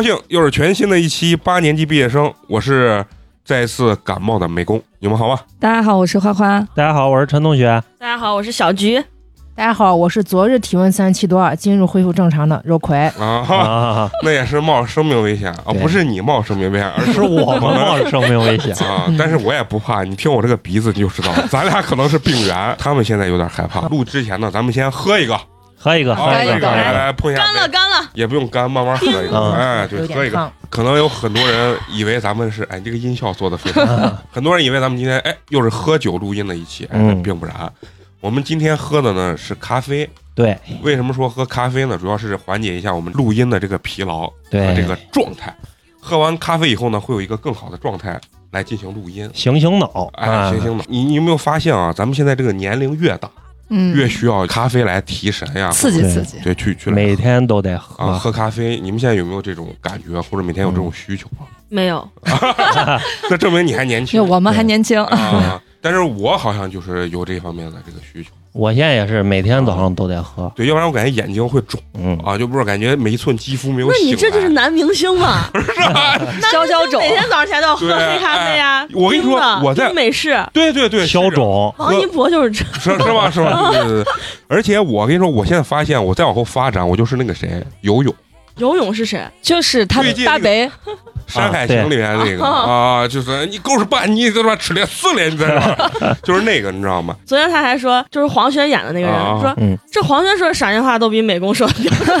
高兴，又是全新的一期八年级毕业生。我是再次感冒的美工，你们好吗？大家好，我是花花。大家好，我是陈同学。大家好，我是小菊。大家好，我是昨日体温三十七度二，今日恢复正常的肉葵。啊，那也是冒生命危险啊，不是你冒生命危险，而是我们冒着 生命危险啊。但是我也不怕，你听我这个鼻子你就知道了，咱俩可能是病源。他们现在有点害怕。录之前呢，咱们先喝一个。喝一个，喝一个，来来碰一下，干了干了，也不用干，慢慢喝一个，哎，对，喝一个。可能有很多人以为咱们是，哎，这个音效做的非常好。很多人以为咱们今天，哎，又是喝酒录音的一期，哎，并不然。我们今天喝的呢是咖啡。对，为什么说喝咖啡呢？主要是缓解一下我们录音的这个疲劳和这个状态。喝完咖啡以后呢，会有一个更好的状态来进行录音，醒醒脑，哎，醒醒脑。你你有没有发现啊？咱们现在这个年龄越大。越需要咖啡来提神呀，刺激刺激。对，去去每天都得喝啊，喝咖啡。你们现在有没有这种感觉，或者每天有这种需求啊？没有，那证明你还年轻。我们还年轻啊，但是我好像就是有这方面的这个需求。我现在也是每天早上都得喝，对，要不然我感觉眼睛会肿，啊，就不是感觉每一寸肌肤没有。那你这就是男明星嘛？是吧？消消肿，每天早上起来都要喝黑咖啡呀。我跟你说，我在美式，对对对，消肿。王一博就是这，是是吧？是吧？对对对。而且我跟你说，我现在发现，我再往后发展，我就是那个谁，游泳。游泳是谁？就是他大北。《山海情》里面那个啊，就是你狗是半，你他妈吃了四连，你知道吗？就是那个，你知道吗？昨天他还说，就是黄轩演的那个人，说这黄轩说的陕西话都比美工说的标准。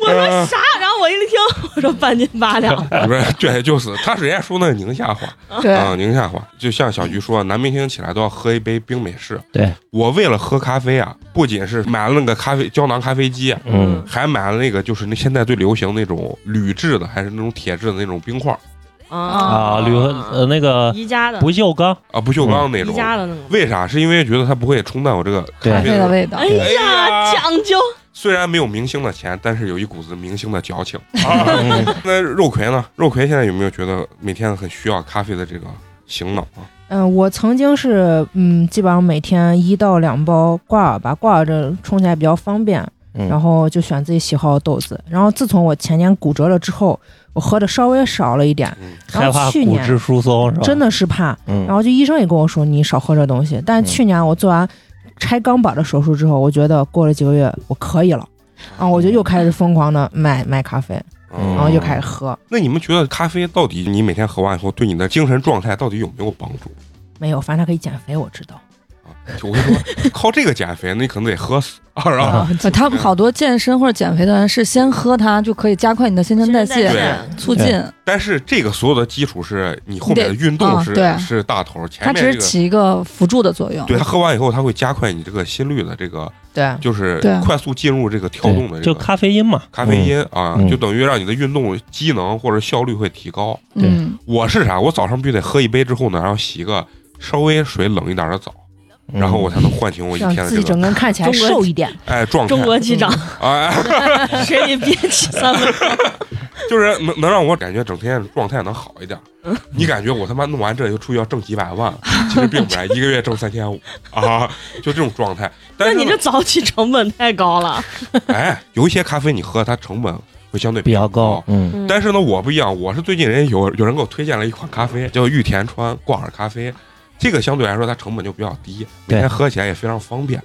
我说啥？然后我一听，我说半斤八两。不是，对，就是他是人家说那个宁夏话，啊，宁夏话。就像小菊说，男明星起来都要喝一杯冰美式。对我为了喝咖啡啊，不仅是买了那个咖啡胶囊咖啡机，嗯，还买了那个就是那现在最流行那种铝制的，还是那种铁制的那种冰块。啊，铝呃那个宜家的不锈钢啊，不锈钢那种。宜家的那种。为啥？是因为觉得它不会冲淡我这个咖啡的味道。哎呀，讲究。虽然没有明星的钱，但是有一股子明星的矫情。那肉葵呢？肉葵现在有没有觉得每天很需要咖啡的这个醒脑啊？嗯，我曾经是嗯，基本上每天一到两包挂耳吧，挂耳这冲起来比较方便，然后就选自己喜好的豆子。然后自从我前年骨折了之后。我喝的稍微少了一点，然后去年真的是怕，然后就医生也跟我说你少喝这东西。但去年我做完拆钢板的手术之后，我觉得过了几个月我可以了，然后我就又开始疯狂的买买咖啡，然后又开始喝。那你们觉得咖啡到底你每天喝完以后对你的精神状态到底有没有帮助？没有，反正它可以减肥，我知道。我跟你说，靠这个减肥，那你可能得喝死啊！他们好多健身或者减肥的人是先喝它，就可以加快你的新陈代谢，促进。但是这个所有的基础是你后面的运动是是大头，前面它只是起一个辅助的作用。对，它喝完以后，它会加快你这个心率的这个，对，就是快速进入这个跳动的，就咖啡因嘛，咖啡因啊，就等于让你的运动机能或者效率会提高。对，我是啥？我早上必须得喝一杯之后呢，然后洗个稍微水冷一点的澡。然后我才能唤醒我一天的自己整个人看起来瘦一点，哎，状态。中国机长，哎，给你憋气三分钟，就是能能让我感觉整天状态能好一点。你感觉我他妈弄完这就出去要挣几百万，其实并不然，一个月挣三千五啊，就这种状态。但是你这早起成本太高了。哎，有一些咖啡你喝它成本会相对比较高，嗯。但是呢，我不一样，我是最近人有有人给我推荐了一款咖啡，叫玉田川挂耳咖啡。这个相对来说它成本就比较低，每天喝起来也非常方便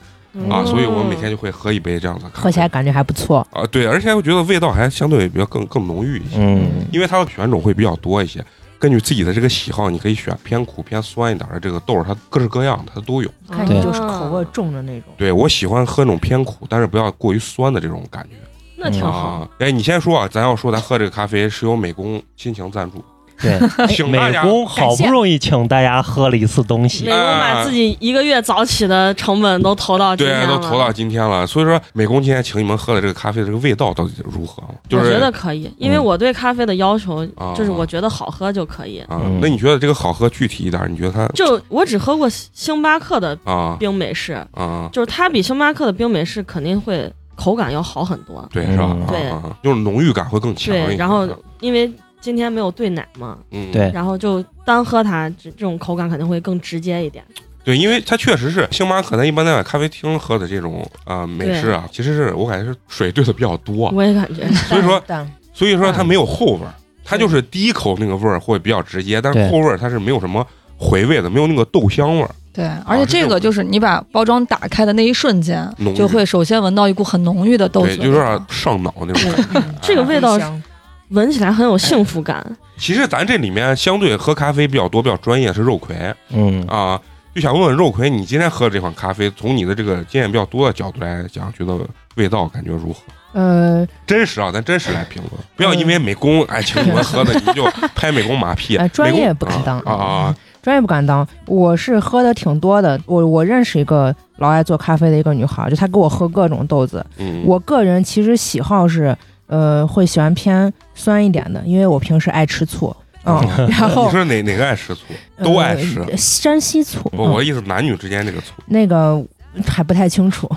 啊，所以我每天就会喝一杯这样子，喝起来感觉还不错啊。对，而且我觉得味道还相对比较更更浓郁一些，嗯，因为它的选种会比较多一些，根据自己的这个喜好，你可以选偏苦、偏酸一点的这个豆，它各式各样的它都有。看你就是口味重的那种。对我喜欢喝那种偏苦，但是不要过于酸的这种感觉。那挺好。哎，你先说啊，咱要说咱喝这个咖啡是由美工亲情赞助。对，美工好不容易请大家喝了一次东西，美工把自己一个月早起的成本都投到今天了，对，都投到今天了。所以说，美工今天请你们喝的这个咖啡的这个味道到底如何？我觉得可以，因为我对咖啡的要求就是我觉得好喝就可以。啊，那你觉得这个好喝具体一点？你觉得它就我只喝过星巴克的冰美式啊，就是它比星巴克的冰美式肯定会口感要好很多，对，是吧？对，就是浓郁感会更强。对，然后因为。今天没有兑奶嘛？嗯，对，然后就单喝它，这这种口感肯定会更直接一点。对，因为它确实是星巴克，咱一般在咖啡厅喝的这种啊美式啊，其实是我感觉是水兑的比较多。我也感觉，所以说，所以说它没有后味儿，它就是第一口那个味儿会比较直接，但是后味儿它是没有什么回味的，没有那个豆香味儿。对，而且这个就是你把包装打开的那一瞬间，就会首先闻到一股很浓郁的豆子，就有点上脑那种感觉。这个味道。闻起来很有幸福感。其实咱这里面相对喝咖啡比较多、比较专业是肉葵，嗯啊，就想问问肉葵，你今天喝的这款咖啡，从你的这个经验比较多的角度来讲，觉得味道感觉如何？呃，真实啊，咱真实来评论，不要因为美工哎请你们喝的，你就拍美工马屁。专业不敢当啊啊！专业不敢当。我是喝的挺多的，我我认识一个老爱做咖啡的一个女孩，就她给我喝各种豆子。嗯，我个人其实喜好是。呃，会喜欢偏酸一点的，因为我平时爱吃醋。嗯，然后你说哪哪个爱吃醋？都爱吃。山西醋。不我意思男女之间那个醋。那个还不太清楚。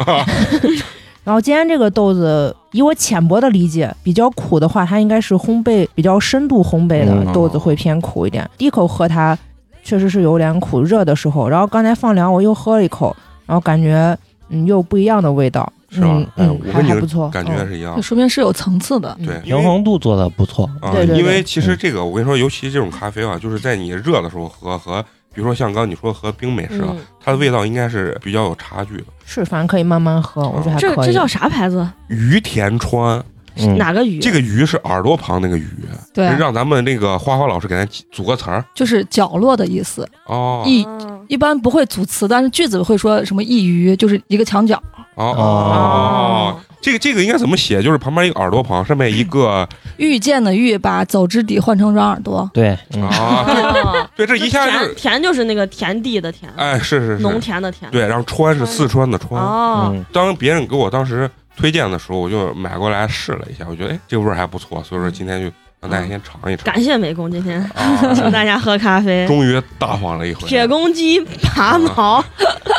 然后今天这个豆子，以我浅薄的理解，比较苦的话，它应该是烘焙比较深度烘焙的豆子会偏苦一点。第一口喝它确实是有点苦，热的时候。然后刚才放凉，我又喝了一口，然后感觉嗯又不一样的味道。是吧？嗯，还还不错，感觉是一样。说明是有层次的，对，平衡度做的不错。对对。因为其实这个，我跟你说，尤其这种咖啡啊，就是在你热的时候喝，和比如说像刚你说喝冰美式，它的味道应该是比较有差距的。是，反正可以慢慢喝，我觉得还可以。这这叫啥牌子？于田川。哪个鱼？这个鱼是耳朵旁那个鱼，对，让咱们那个花花老师给咱组个词儿，就是角落的意思。哦，一一般不会组词，但是句子会说什么一鱼，就是一个墙角。哦哦，这个这个应该怎么写？就是旁边一个耳朵旁，上面一个遇见的遇，把走之底换成软耳朵。对啊，对，这一下是田，就是那个田地的田。哎，是是是，农田的田。对，然后川是四川的川。哦，当别人给我当时。推荐的时候我就买过来试了一下，我觉得哎这个味儿还不错，所以说今天就让大家先尝一尝。感谢美工今天 请大家喝咖啡，终于大方了一回。铁公鸡拔毛，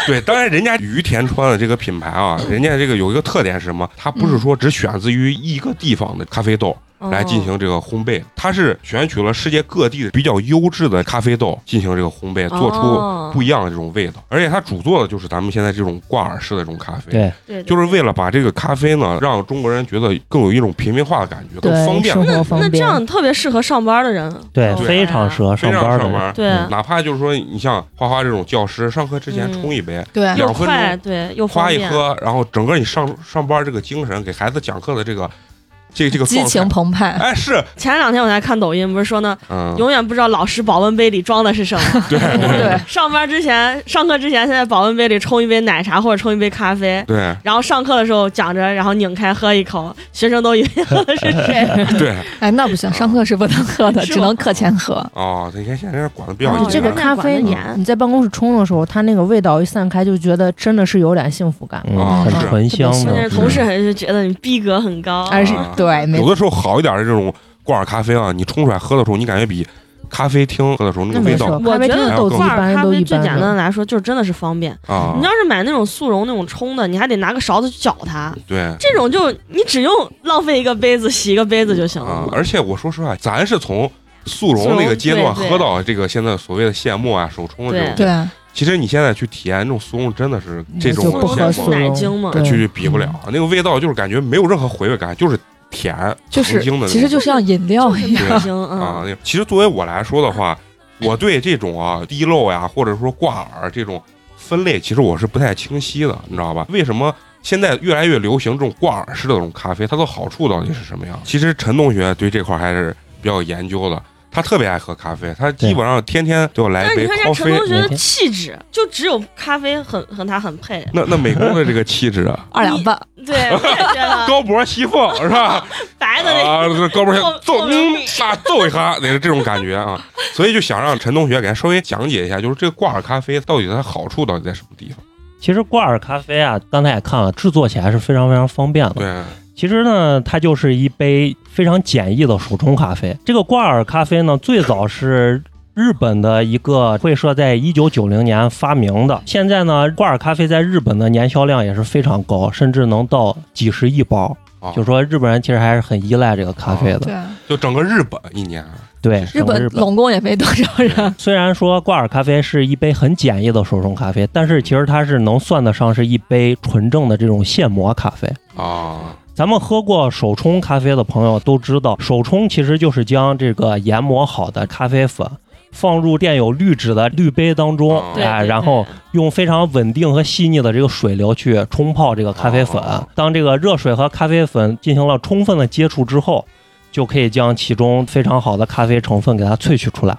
对，当然人家于田川的这个品牌啊，人家这个有一个特点是什么？它不是说只选自于一个地方的咖啡豆。来进行这个烘焙，它是选取了世界各地的比较优质的咖啡豆进行这个烘焙，做出不一样的这种味道。而且它主做的就是咱们现在这种挂耳式的这种咖啡，对，就是为了把这个咖啡呢，让中国人觉得更有一种平民化的感觉，更方便。那那这样特别适合上班的人，对，非常适合上班上班。对，哪怕就是说你像花花这种教师，上课之前冲一杯，对，两分钟，对，又花一喝，然后整个你上上班这个精神，给孩子讲课的这个。这个这个激情澎湃，哎，是。前两天我在看抖音，不是说呢，永远不知道老师保温杯里装的是什么。对。对，上班之前、上课之前，先在保温杯里冲一杯奶茶或者冲一杯咖啡。对，然后上课的时候讲着，然后拧开喝一口，学生都以为喝的是水。对，哎，那不行，上课是不能喝的，只能课前喝。哦，你看现在管的比较严。这个咖啡，你你在办公室冲的时候，它那个味道一散开，就觉得真的是有点幸福感，很醇香的。同事还是觉得你逼格很高，还是对，有的时候。好一点的这种挂耳咖啡啊，你冲出来喝的时候，你感觉比咖啡厅喝的时候那个味道，我觉得挂耳咖啡最简单的来说，就是真的是方便啊。你要是买那种速溶那种冲的，你还得拿个勺子去搅它。对，这种就你只用浪费一个杯子洗一个杯子就行了。而且我说实话，咱是从速溶那个阶段喝到这个现在所谓的现磨啊、手冲的这种。对。其实你现在去体验那种速溶，真的是这种奶精嘛，去比不了。那个味道就是感觉没有任何回味感，就是。甜，就是的，其实就像饮料一样啊。其实作为我来说的话，我对这种啊滴漏呀，或者说挂耳这种分类，其实我是不太清晰的，你知道吧？为什么现在越来越流行这种挂耳式的这种咖啡？它的好处到底是什么样？其实陈同学对这块还是比较研究的。他特别爱喝咖啡，他基本上天天都要来一杯咖啡。你看陈同学的气质就只有咖啡很和他很配。那那美工的这个气质啊，二两半，对，高脖西凤是吧？白的啊，高脖 揍嗯啊揍一下，那是这种感觉啊。所以就想让陈同学给他稍微讲解一下，就是这个挂耳咖啡到底它好处到底在什么地方？其实挂耳咖啡啊，刚才也看了，制作起来是非常非常方便的。对。其实呢，它就是一杯非常简易的手冲咖啡。这个挂耳咖啡呢，最早是日本的一个会社在一九九零年发明的。现在呢，挂耳咖啡在日本的年销量也是非常高，甚至能到几十亿包。就说日本人其实还是很依赖这个咖啡的。对，就整个日本一年。对，日本总共也没多少人。虽然说挂耳咖啡是一杯很简易的手冲咖啡，但是其实它是能算得上是一杯纯正的这种现磨咖啡啊。咱们喝过手冲咖啡的朋友都知道，手冲其实就是将这个研磨好的咖啡粉放入垫有滤纸的滤杯当中，哎，然后用非常稳定和细腻的这个水流去冲泡这个咖啡粉。当这个热水和咖啡粉进行了充分的接触之后。就可以将其中非常好的咖啡成分给它萃取出来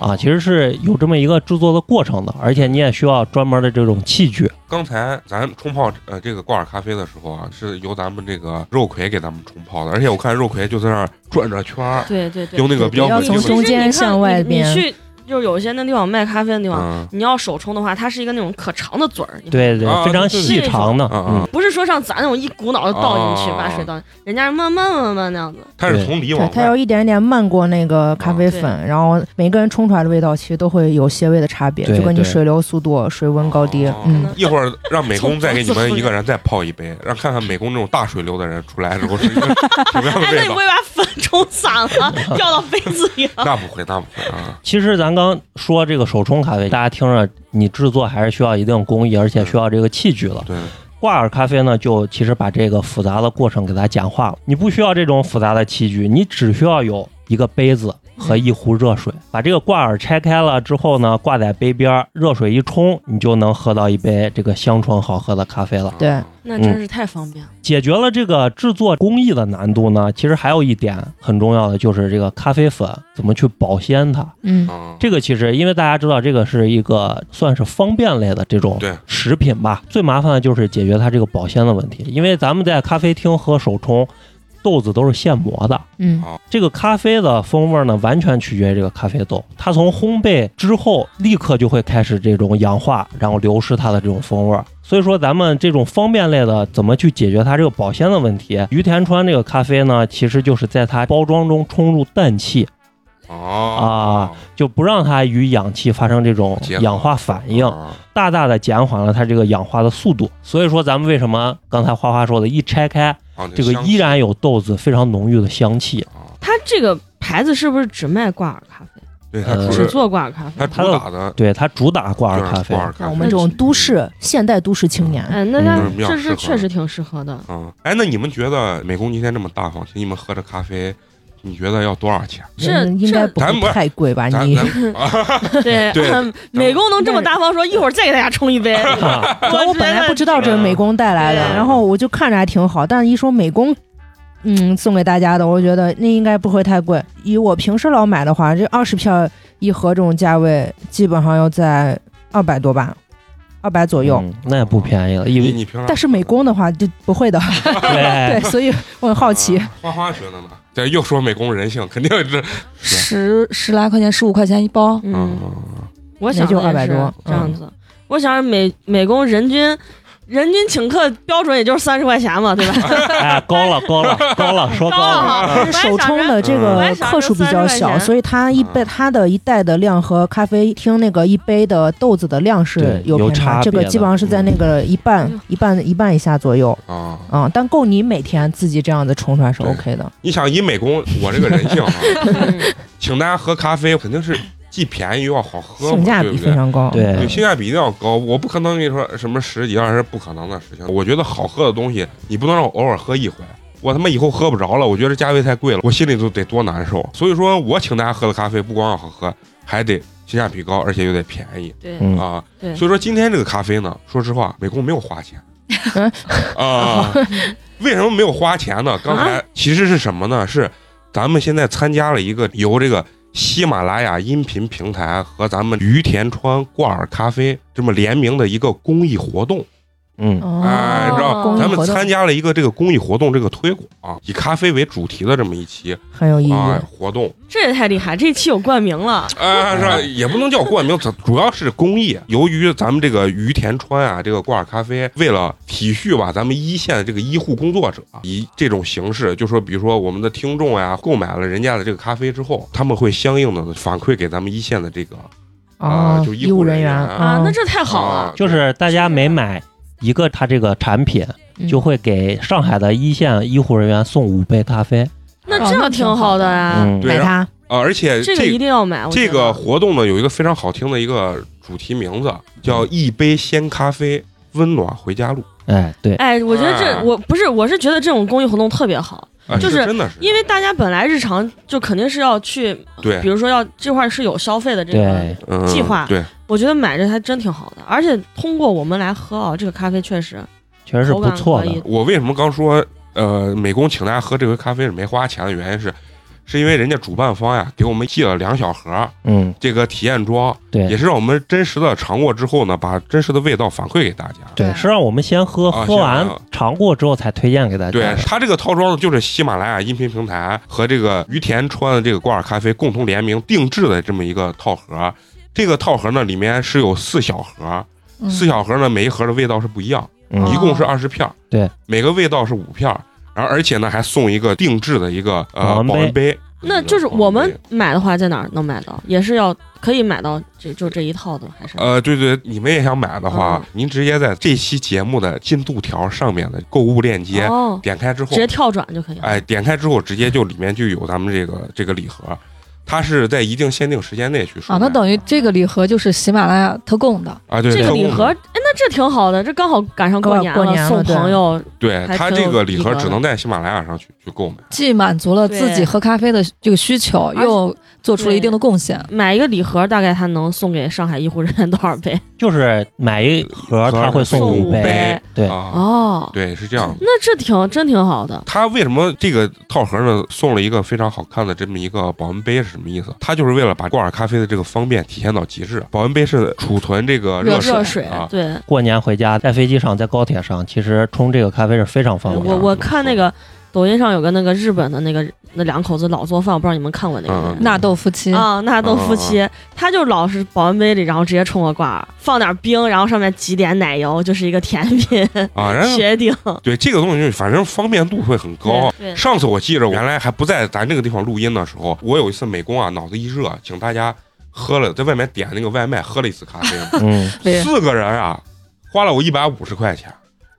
啊，其实是有这么一个制作的过程的，而且你也需要专门的这种器具。刚才咱冲泡呃这个挂耳咖啡的时候啊，是由咱们这个肉葵给咱们冲泡的，而且我看肉葵就在那儿转着圈儿，对对对，用那个比较稳定的。从中间向外边。就是有些那地方卖咖啡的地方，你要手冲的话，它是一个那种可长的嘴儿，对对，非常细长的，不是说像咱那种一股脑的倒进去把水倒，人家是慢慢慢慢那样子。它是从里往外，它要一点点漫过那个咖啡粉，然后每个人冲出来的味道其实都会有些微的差别，就跟你水流速度、水温高低。嗯，一会儿让美工再给你们一个人再泡一杯，让看看美工这种大水流的人出来之后是什么样的味道。那你不会把粉冲散了，掉到杯子里？那不会，那不会啊。其实咱刚说这。个手冲咖啡，大家听着，你制作还是需要一定工艺，而且需要这个器具了。对，挂耳咖啡呢，就其实把这个复杂的过程给它简化了。你不需要这种复杂的器具，你只需要有一个杯子和一壶热水，把这个挂耳拆开了之后呢，挂在杯边，热水一冲，你就能喝到一杯这个香醇好喝的咖啡了。对。那真是太方便了，解决了这个制作工艺的难度呢。其实还有一点很重要的，就是这个咖啡粉怎么去保鲜它。嗯，这个其实因为大家知道，这个是一个算是方便类的这种食品吧。最麻烦的就是解决它这个保鲜的问题，因为咱们在咖啡厅喝手冲。豆子都是现磨的，嗯，这个咖啡的风味呢，完全取决于这个咖啡豆。它从烘焙之后，立刻就会开始这种氧化，然后流失它的这种风味。所以说，咱们这种方便类的，怎么去解决它这个保鲜的问题？于田川这个咖啡呢，其实就是在它包装中充入氮气，啊，就不让它与氧气发生这种氧化反应，大大的减缓了它这个氧化的速度。所以说，咱们为什么刚才花花说的，一拆开。这个依然有豆子非常浓郁的香气。它这个牌子是不是只卖挂耳咖啡？对，它只做挂耳咖啡。它主打的，对，它主打挂耳咖啡。我们这种都市现代都市青年，嗯，那它这是确实挺适合的。嗯，哎，那你们觉得美工今天这么大方，请你们喝着咖啡？你觉得要多少钱？这应该不太贵吧？你 对对，美工能这么大方说，一会儿再给大家冲一杯。我本来不知道这是美工带来的，然后我就看着还挺好，但是一说美工，嗯，送给大家的，我觉得那应该不会太贵。以我平时老买的话，这二十片一盒这种价位，基本上要在二百多吧。二百左右，那也不便宜了。因为你平常，但是美工的话就不会的。对，所以我很好奇。花花觉得呢？对，又说美工人性，肯定是十十来块钱，十五块钱一包。嗯，我想就二百多这样子。我想美美工人均。人均请客标准也就是三十块钱嘛，对吧？哎，高了，高了，高了，说高了。手冲的这个克数比较小，所以它一杯它的一袋的量和咖啡厅那个一杯的豆子的量是有偏差。这个基本上是在那个一半、一半、一半以下左右啊啊！但够你每天自己这样子冲出来是 OK 的。你想以美工我这个人性啊，请大家喝咖啡肯定是。既便宜又要好喝，性价比非常高。对，性价比一定要高。我不可能跟你说什么十几二十不可能的事情。我觉得好喝的东西，你不能让我偶尔喝一回，我他妈以后喝不着了。我觉得价位太贵了，我心里都得多难受。所以说我请大家喝的咖啡，不光要好喝，还得性价比高，而且又得便宜。对啊，所以说今天这个咖啡呢，说实话，美工没有花钱 啊。为什么没有花钱呢？刚才其实是什么呢？是咱们现在参加了一个由这个。喜马拉雅音频平台和咱们于田川挂耳咖啡这么联名的一个公益活动。嗯，哎，知道咱们参加了一个这个公益活动，这个推广以咖啡为主题的这么一期很有意义活动，这也太厉害！这期有冠名了，啊，是吧？也不能叫冠名，主要是公益。由于咱们这个于田川啊，这个挂耳咖啡，为了体恤吧，咱们一线的这个医护工作者，以这种形式，就说比如说我们的听众呀，购买了人家的这个咖啡之后，他们会相应的反馈给咱们一线的这个啊，就医务人员啊，那这太好了，就是大家没买。一个他这个产品就会给上海的一线医护人员送五杯咖啡，那这样挺好的呀，买它啊！而且这个一定要买。这个活动呢有一个非常好听的一个主题名字，叫“一杯鲜咖啡，温暖回家路”。哎，对，哎，我觉得这我不是，我是觉得这种公益活动特别好，就是真的是因为大家本来日常就肯定是要去，对，比如说要这块是有消费的这个计划，对。我觉得买这还真挺好的，而且通过我们来喝啊，这个咖啡确实确实是不错的。我为什么刚说呃美工请大家喝这回咖啡是没花钱的原因是，是因为人家主办方呀给我们寄了两小盒，嗯，这个体验装，对，也是让我们真实的尝过之后呢，把真实的味道反馈给大家。对，是让我们先喝，喝完尝过之后才推荐给大家。对，它这个套装呢，就是喜马拉雅音频平台和这个于田川的这个挂耳咖啡共同联名定制的这么一个套盒。这个套盒呢，里面是有四小盒，四小盒呢，每一盒的味道是不一样，一共是二十片对，每个味道是五片然后而且呢，还送一个定制的一个呃保温杯。那就是我们买的话，在哪儿能买到？也是要可以买到这就这一套的，还是？呃，对对，你们也想买的话，您直接在这期节目的进度条上面的购物链接点开之后，直接跳转就可以了。哎，点开之后直接就里面就有咱们这个这个礼盒。它是在一定限定时间内去啊，那等于这个礼盒就是喜马拉雅特供的啊，对这个礼盒，哎，那这挺好的，这刚好赶上过年了，送朋友。对他这个礼盒只能在喜马拉雅上去去购买，既满足了自己喝咖啡的这个需求，又。做出了一定的贡献。买一个礼盒，大概他能送给上海医护人员 多少杯？就是买一盒，他会送五杯。对，哦，对，是这样。那这挺真挺好的。他为什么这个套盒呢？送了一个非常好看的这么一个保温杯是什么意思？他就是为了把挂耳咖啡的这个方便体现到极致。保温杯是储存这个热水啊。对，过年回家在飞机上，在高铁上，其实冲这个咖啡是非常方便。我我看那个抖音上有个那个日本的那个。那两口子老做饭，我不知道你们看过那个纳豆夫妻啊，纳豆夫妻，他就老是保温杯里，然后直接冲个挂，放点冰，然后上面挤点奶油，就是一个甜品啊，雪顶。对这个东西，反正方便度会很高。上次我记着，原来还不在咱这个地方录音的时候，我有一次美工啊，脑子一热，请大家喝了，在外面点那个外卖，喝了一次咖啡，嗯，四个人啊，花了我一百五十块钱。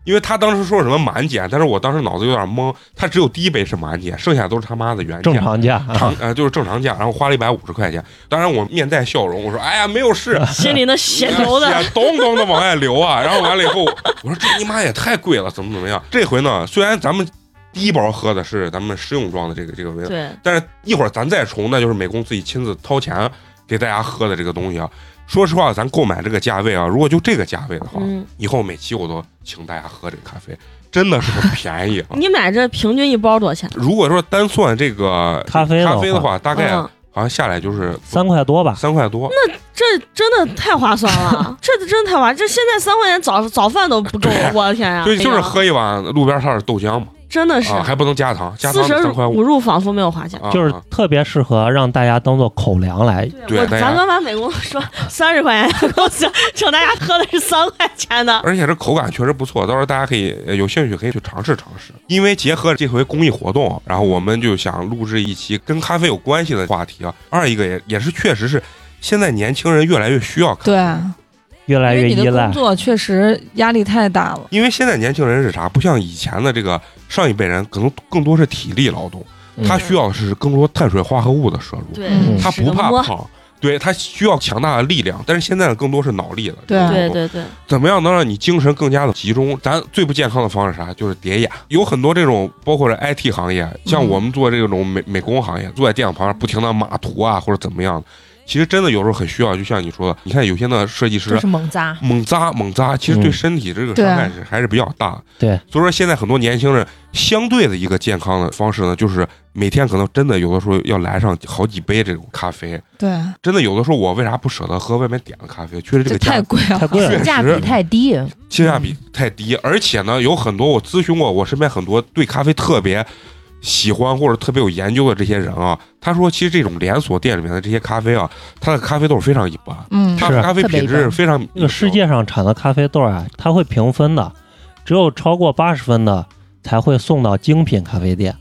因为他当时说什么满减，但是我当时脑子有点懵，他只有第一杯是满减，剩下都是他妈的原价，正常价，呃，就是正常价，然后花了一百五十块钱。当然我面带笑容，我说哎呀没有事，心里那血流的咚咚的往外流啊。然后完了以后，我说这你妈也太贵了，怎么怎么样？这回呢，虽然咱们第一包喝的是咱们试用装的这个这个味道，对，但是一会儿咱再重，那就是美工自己亲自掏钱给大家喝的这个东西啊。说实话，咱购买这个价位啊，如果就这个价位的话，以后每期我都请大家喝这个咖啡，真的是很便宜。你买这平均一包多少钱？如果说单算这个咖啡咖啡的话，大概好像下来就是三块多吧，三块多。那这真的太划算了，这真的太划，这现在三块钱早早饭都不够，我的天呀！对，就是喝一碗路边摊的豆浆嘛。真的是，还不能加糖，加糖三块五入仿佛没有花钱，就是特别适合让大家当做口粮来。对，咱刚把美工说三十块钱，请请大家喝的是三块钱的，而且这口感确实不错，到时候大家可以有兴趣可以去尝试尝试。因为结合这回公益活动，然后我们就想录制一期跟咖啡有关系的话题啊。二一个也也是确实是现在年轻人越来越需要咖啡。对。越来越依赖，工作确实压力太大了。因为现在年轻人是啥？不像以前的这个上一辈人，可能更多是体力劳动，他需要是更多碳水化合物的摄入。对，他不怕胖，对他需要强大的力量。但是现在更多是脑力了。对对对对。怎么样能让你精神更加的集中？咱最不健康的方式啥？就是叠压。有很多这种，包括这 IT 行业，像我们做这种美美工行业，坐在电脑旁边不停的码图啊，或者怎么样。其实真的有时候很需要，就像你说的，你看有些的设计师是猛扎，猛扎，猛扎，其实对身体这个伤害是还是比较大。对，所以说现在很多年轻人相对的一个健康的方式呢，就是每天可能真的有的时候要来上好几杯这种咖啡。对，真的有的时候我为啥不舍得喝外面点的咖啡？确实这个太贵了，太贵了，性价比太低，性价比太低，而且呢，有很多我咨询过，我身边很多对咖啡特别。喜欢或者特别有研究的这些人啊，他说，其实这种连锁店里面的这些咖啡啊，它的咖啡豆非常一般，嗯，它的咖啡品质非常。那个世界上产的咖啡豆啊，它会评分的，只有超过八十分的才会送到精品咖啡店，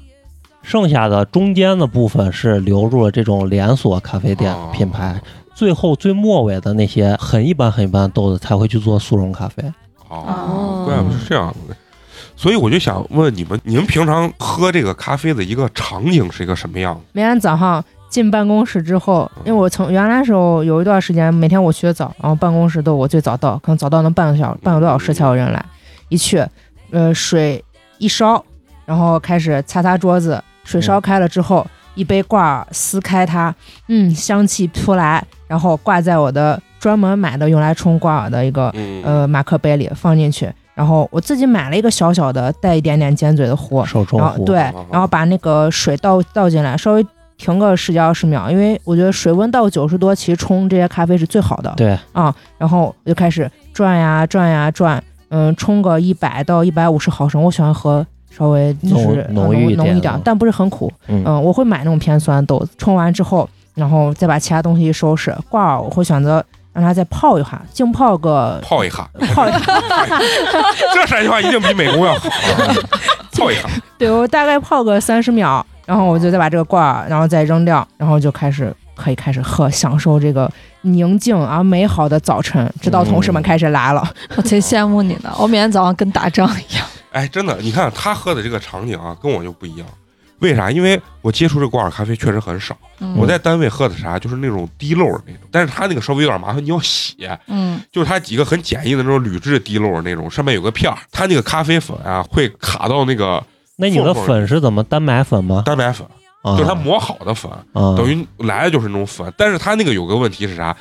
剩下的中间的部分是流入了这种连锁咖啡店品牌，最后最末尾的那些很一般很一般的豆子才会去做速溶咖啡。哦，怪不得是这样的。所以我就想问你们，你们平常喝这个咖啡的一个场景是一个什么样子？每天早上进办公室之后，因为我从原来时候有一段时间每天我去的早，然后办公室都我最早到，可能早到能半个小时、半个多小时才有人来。一去，呃，水一烧，然后开始擦擦桌子。水烧开了之后，一杯挂撕开它，嗯，香气扑来，然后挂在我的专门买的用来冲挂耳的一个呃马克杯里，放进去。然后我自己买了一个小小的带一点点尖嘴的壶，手冲壶，对，然后把那个水倒倒进来，稍微停个十几二十秒，因为我觉得水温到九十多，其实冲这些咖啡是最好的。对，啊，然后我就开始转呀转呀转，嗯，冲个一百到一百五十毫升，我喜欢喝稍微就是浓浓浓一点，但不是很苦。嗯，我会买那种偏酸豆子，冲完之后，然后再把其他东西收拾挂耳，我会选择。让它再泡一下，浸泡个泡一下，泡一下，这陕西话一定比美工要好。泡一下，对我大概泡个三十秒，然后我就再把这个罐儿，然后再扔掉，然后就开始可以开始喝，享受这个宁静而美好的早晨。直到同事们开始来了，我挺羡慕你呢，我每天早上跟打仗一样。哎，真的，你看他喝的这个场景啊，跟我就不一样。为啥？因为我接触这挂耳咖啡确实很少。我在单位喝的啥，就是那种滴漏的那种。但是它那个稍微有点麻烦，你要洗。嗯，就是它几个很简易的那种铝制滴漏的那种，上面有个片儿，它那个咖啡粉啊会卡到那个。那你的粉是怎么单买粉吗？单买粉，就是它磨好的粉，等于来的就是那种粉。但是它那个有个问题是啥？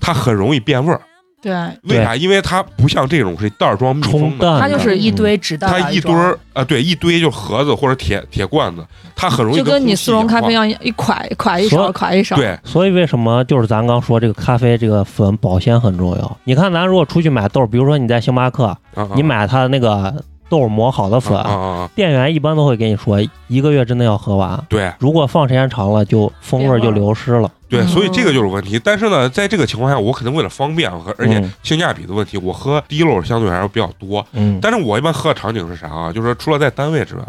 它很容易变味儿。对，为啥？因为它不像这种是袋装密封的，它就是一堆纸袋，它一堆儿啊，对，一堆就盒子或者铁铁罐子，它很容易就跟你速溶咖啡一样，一垮一块一勺，块一勺。对，所以为什么就是咱刚说这个咖啡这个粉保鲜很重要？你看咱如果出去买豆，比如说你在星巴克，你买它的那个豆磨好的粉，店员一般都会跟你说一个月之内要喝完。对，如果放时间长了，就风味就流失了。对，所以这个就是问题。但是呢，在这个情况下，我肯定为了方便和而且性价比的问题，我喝滴漏相对来说比较多。嗯，但是我一般喝的场景是啥啊？就是除了在单位之外，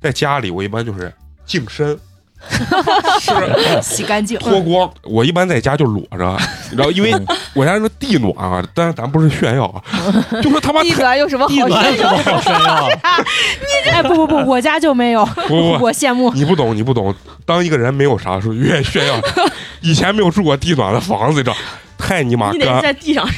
在家里我一般就是净身，是洗干净、脱光。我一般在家就裸着，你知道，因为我家那地暖啊。但是咱不是炫耀啊，就说他妈地暖有什么好炫耀？你哎不不不，我家就没有。不不，我羡慕。你不懂，你不懂。当一个人没有啥时候，越炫耀。以前没有住过地暖的房子，你知道，太尼玛干。在地上。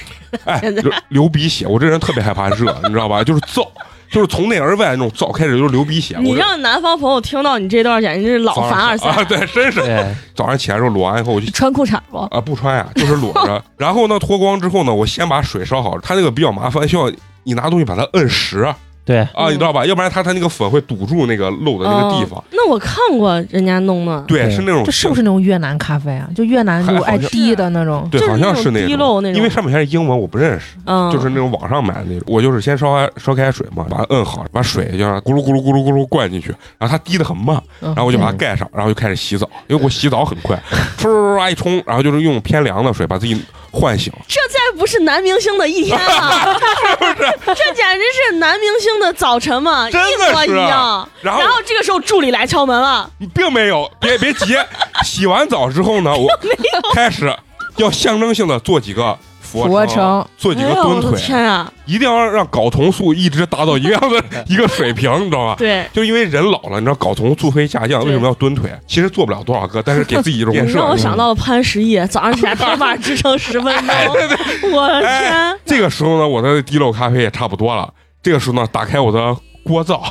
哎，流鼻血，我这人特别害怕热，你知道吧？就是燥，就是从内而外那种燥，开始就是流鼻血。你让南方朋友听到你这段，简直是老凡尔赛啊！对，真是。早上起来时候裸完以后，我就穿裤衩不？啊，不穿呀，就是裸着。然后呢，脱光之后呢，我先把水烧好，它那个比较麻烦，需要你拿东西把它摁实。对啊，你知道吧？要不然它它那个粉会堵住那个漏的那个地方。那我看过人家弄的，对，是那种。这是不是那种越南咖啡啊？就越南就爱滴的那种。对，好像是那种。因为上面全是英文，我不认识。嗯。就是那种网上买的那种。我就是先烧开烧开水嘛，把它摁好，把水就咕噜咕噜咕噜咕噜灌进去，然后它滴的很慢，然后我就把它盖上，然后就开始洗澡，因为我洗澡很快，唰唰唰一冲，然后就是用偏凉的水把自己唤醒。这再不是男明星的一天了，是不是？这简直是男明星的早晨嘛。一模一样，然后这个时候助理来敲门了，并没有，别别急，洗完澡之后呢，我 开始要象征性的做几个俯卧撑，做几个蹲腿，天啊！一定要让睾酮素一直达到一样的 一个水平，你知道吧？对，就因为人老了，你知道睾酮素会下降，为什么要蹲腿？其实做不了多少个，但是给自己一种建设。让我想到了潘石屹，早上起来平板支撑十分钟，我的天！这个时候呢，我的滴漏咖啡也差不多了。这个时候呢，打开我的锅灶，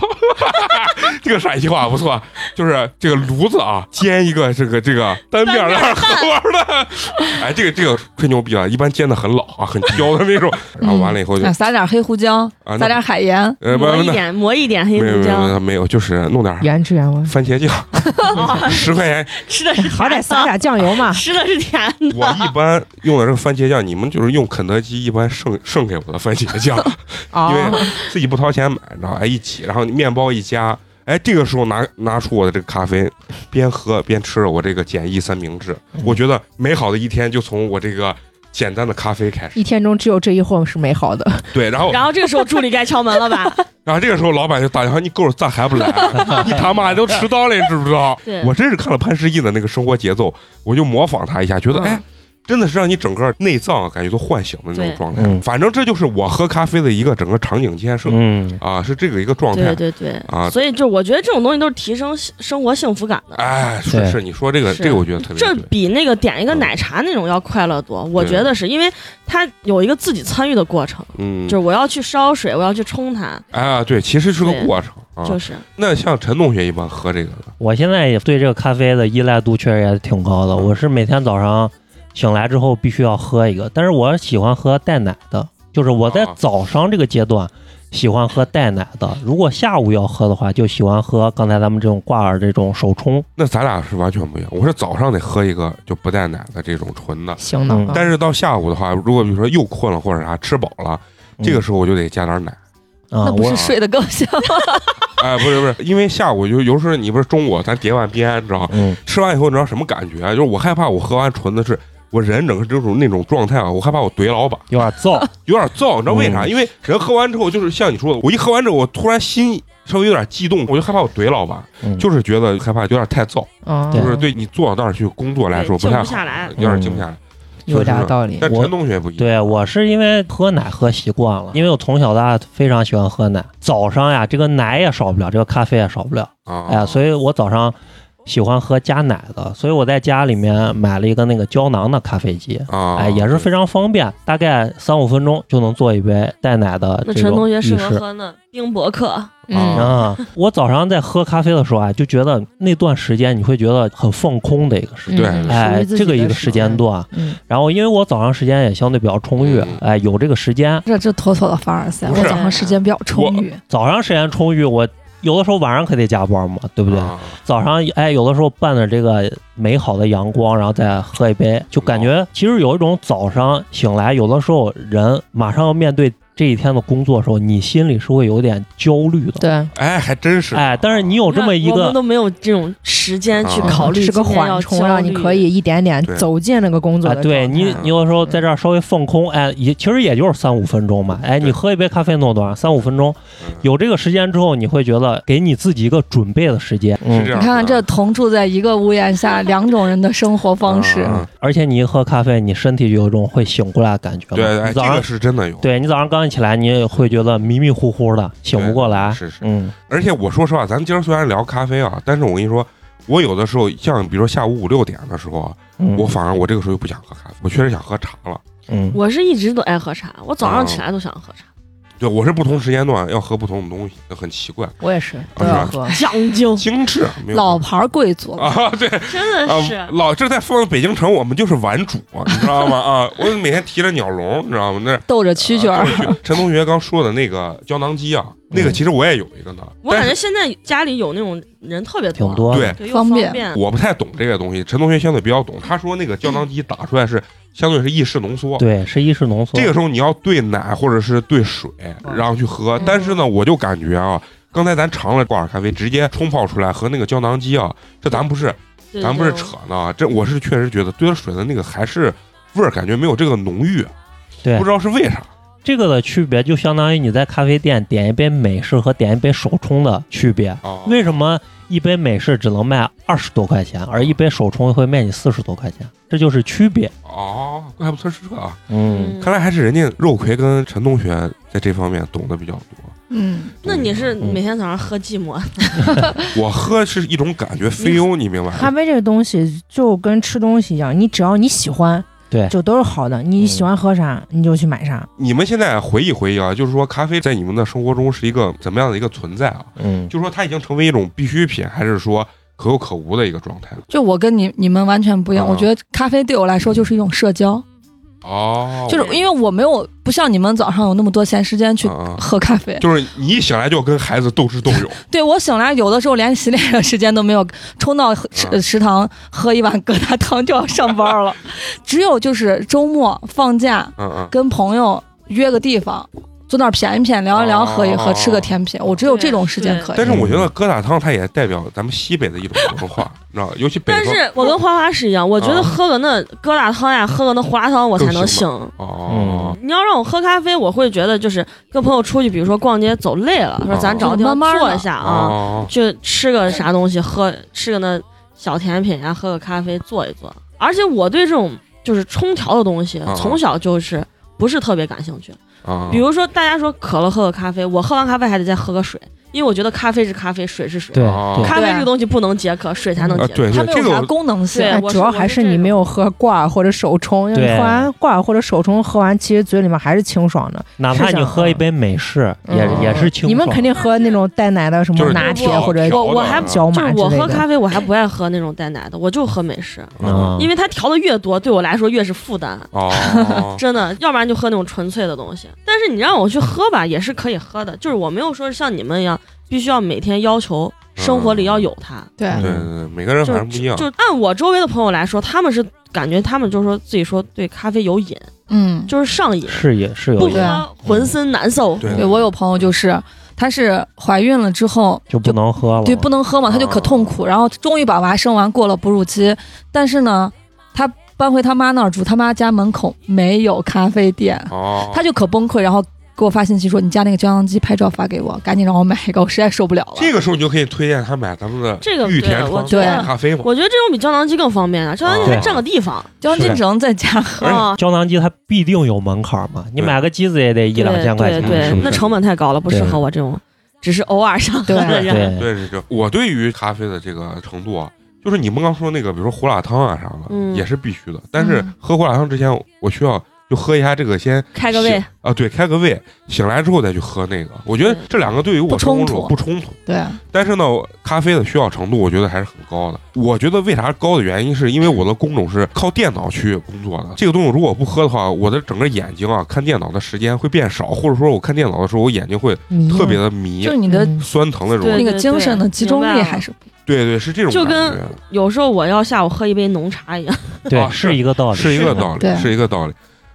这个陕西话不错，就是这个炉子啊，煎一个这个这个单面的荷包蛋，哎，这个这个吹牛逼了，一般煎的很老啊，很焦的那种，然后完了以后就撒点黑胡椒，啊撒点海盐，磨一点磨一点黑胡椒，没有，就是弄点原汁原味番茄酱，十块钱。吃的是好歹撒点酱油嘛，吃的是甜的。我一般用的这个番茄酱，你们就是用肯德基一般剩剩给我的番茄酱，因为自己不掏钱买，知道吧？哎，一起，然后面包一夹，哎，这个时候拿拿出我的这个咖啡，边喝边吃着我这个简易三明治，我觉得美好的一天就从我这个简单的咖啡开始。一天中只有这一会是美好的。对，然后 然后这个时候助理该敲门了吧？然后这个时候老板就打电话：“你狗咋还不来？你 他妈都迟到了，你知不知道？”我真是看了潘石屹的那个生活节奏，我就模仿他一下，觉得哎。真的是让你整个内脏感觉都唤醒的那种状态。反正这就是我喝咖啡的一个整个场景建设。嗯啊，是这个一个状态。对对对啊，所以就我觉得这种东西都是提升生活幸福感的。哎，是是，你说这个这个，我觉得特别。这比那个点一个奶茶那种要快乐多。我觉得是因为它有一个自己参与的过程。嗯，就是我要去烧水，我要去冲它。啊，对，其实是个过程。就是。那像陈同学一般喝这个的，我现在也对这个咖啡的依赖度确实也挺高的。我是每天早上。醒来之后必须要喝一个，但是我喜欢喝带奶的，就是我在早上这个阶段喜欢喝带奶的。如果下午要喝的话，就喜欢喝刚才咱们这种挂耳这种手冲。那咱俩是完全不一样。我是早上得喝一个就不带奶的这种纯的，行的。但是到下午的话，如果比如说又困了或者啥吃饱了，这个时候我就得加点奶。那不是睡得更香吗？哎，不是不是，因为下午就有时候你不是中午咱叠完边，知道嗯，吃完以后你知道什么感觉？就是我害怕我喝完纯的是。我人整个这种那种状态啊，我害怕我怼老板，有点燥，有点燥，你知道为啥？因为人喝完之后，就是像你说的，我一喝完之后，我突然心稍微有点激动，我就害怕我怼老板，就是觉得害怕有点太燥，就是对你坐到那儿去工作来说不太好，有点静不下来，有点道理。但陈同学不一样，对我是因为喝奶喝习惯了，因为我从小到大非常喜欢喝奶，早上呀，这个奶也少不了，这个咖啡也少不了，哎呀，所以我早上。喜欢喝加奶的，所以我在家里面买了一个那个胶囊的咖啡机，哎，也是非常方便，大概三五分钟就能做一杯带奶的。那陈同学适合喝呢？冰博客。啊，我早上在喝咖啡的时候啊，就觉得那段时间你会觉得很放空的一个时间，哎，这个一个时间段。然后因为我早上时间也相对比较充裕，哎，有这个时间。这这妥妥的凡尔赛，我早上时间比较充裕。早上时间充裕，我。有的时候晚上可得加班嘛，对不对？早上哎，有的时候伴着这个美好的阳光，然后再喝一杯，就感觉其实有一种早上醒来，有的时候人马上要面对。这一天的工作的时候，你心里是会有点焦虑的。对，哎，还真是。哎，但是你有这么一个，我们都没有这种时间去考虑，是个缓冲，让你可以一点点走进那个工作。对你，你有的时候在这儿稍微放空，哎，也其实也就是三五分钟嘛。哎，你喝一杯咖啡弄多少？三五分钟，有这个时间之后，你会觉得给你自己一个准备的时间。嗯，你看这同住在一个屋檐下，两种人的生活方式。而且你一喝咖啡，你身体就有一种会醒过来的感觉。对，这个是真的有。对你早上刚一起来，你也会。觉得迷迷糊糊的，醒不过来。是是，嗯。而且我说实话，咱今儿虽然聊咖啡啊，但是我跟你说，我有的时候像比如说下午五六点的时候，我反而我这个时候又不想喝咖啡，我确实想喝茶了。嗯，我是一直都爱喝茶，我早上起来都想喝茶。对，我是不同时间段要喝不同的东西，很奇怪。我也是都要喝，讲究精致，老牌贵族啊，对，真的是老这在放北京城，我们就是玩主，你知道吗？啊，我每天提着鸟笼，你知道吗？那逗着蛐蛐儿。陈同学刚说的那个胶囊机啊，那个其实我也有一个呢。我感觉现在家里有那种人特别多，对，方便。我不太懂这个东西，陈同学相对比较懂。他说那个胶囊机打出来是。相对是意式浓缩，对，是意式浓缩。这个时候你要兑奶或者是兑水，然后去喝。但是呢，我就感觉啊，刚才咱尝了挂耳咖啡，直接冲泡出来和那个胶囊机啊，这咱不是，咱不是扯呢。这我是确实觉得兑了水的那个还是味儿，感觉没有这个浓郁。对，不知道是为啥。这个的区别就相当于你在咖啡店点一杯美式和点一杯手冲的区别。为什么？一杯美式只能卖二十多块钱，而一杯手冲会卖你四十多块钱，这就是区别哦。怪不得是这啊，嗯，看来还是人家肉葵跟陈同学在这方面懂得比较多。嗯，那你是每天早上喝寂寞？我喝是一种感觉，非欧，你明白？咖啡这个东西就跟吃东西一样，你只要你喜欢，对，就都是好的。你喜欢喝啥，你就去买啥。你们现在回忆回忆啊，就是说咖啡在你们的生活中是一个怎么样的一个存在啊？嗯，就是说它已经成为一种必需品，还是说可有可无的一个状态？就我跟你你们完全不一样，我觉得咖啡对我来说就是一种社交。哦，就是因为我没有不像你们早上有那么多闲时间去喝咖啡，就是你一醒来就要跟孩子斗智斗勇。对我醒来有的时候连洗脸的时间都没有，冲到食食堂喝一碗疙瘩汤就要上班了。只有就是周末放假，嗯跟朋友约个地方。坐那儿谝一谝，聊一聊，喝一喝，吃个甜品。我只有这种时间可以。但是我觉得疙瘩汤它也代表咱们西北的一种文化，你知道尤其北方。但是我跟花花是一样，我觉得喝个那疙瘩汤呀，喝个那胡辣汤我才能醒。哦。你要让我喝咖啡，我会觉得就是跟朋友出去，比如说逛街走累了，说咱找个地方坐一下啊，去吃个啥东西，喝吃个那小甜品呀，喝个咖啡，坐一坐。而且我对这种就是冲调的东西，从小就是不是特别感兴趣。比如说，大家说渴了喝个咖啡，我喝完咖啡还得再喝个水，因为我觉得咖啡是咖啡，水是水。对，咖啡这个东西不能解渴，水才能解渴。对，它没有啥功能性。主要还是你没有喝挂或者手冲，因为喝完挂或者手冲喝完，其实嘴里面还是清爽的。哪怕你喝一杯美式，也也是清爽。你们肯定喝那种带奶的什么拿铁或者我我还焦就是我喝咖啡我还不爱喝那种带奶的，我就喝美式，因为它调的越多，对我来说越是负担。哦，真的，要不然就喝那种纯粹的东西。但是你让我去喝吧，也是可以喝的，就是我没有说像你们一样。必须要每天要求生活里要有它，对。对对，每个人反正不一样。就按我周围的朋友来说，他们是感觉他们就是说自己说对咖啡有瘾，嗯，就是上瘾，是也是有不喝浑身难受。对。我有朋友就是，她是怀孕了之后就不能喝了，对，不能喝嘛，她就可痛苦。然后终于把娃生完，过了哺乳期，但是呢，她搬回她妈那儿住，她妈家门口没有咖啡店，哦，她就可崩溃，然后。给我发信息说你家那个胶囊机拍照发给我，赶紧让我买一个，我实在受不了了。这个时候你就可以推荐他买咱们的这个玉田对咖啡嘛。我觉得这种比胶囊机更方便啊，胶囊机还占个地方，胶囊机只能在家喝。胶囊机它必定有门槛嘛，你买个机子也得一两千块钱，对对，那成本太高了，不适合我这种只是偶尔上喝的人。对对对，我对于咖啡的这个程度啊，就是你们刚说那个，比如说胡辣汤啊啥的，也是必须的。但是喝胡辣汤之前，我需要。就喝一下这个，先开个胃啊，对，开个胃，醒来之后再去喝那个。我觉得这两个对于我生活中不冲突。对。但是呢，咖啡的需要程度，我觉得还是很高的。我觉得为啥高的原因，是因为我的工种是靠电脑去工作的。这个东西如果不喝的话，我的整个眼睛啊，看电脑的时间会变少，或者说我看电脑的时候，我眼睛会特别的迷，就是你的酸疼的这种。那个精神的集中力还是对对是这种。就跟有时候我要下午喝一杯浓茶一样。对，是一个道理，是一个道理，是一个道理。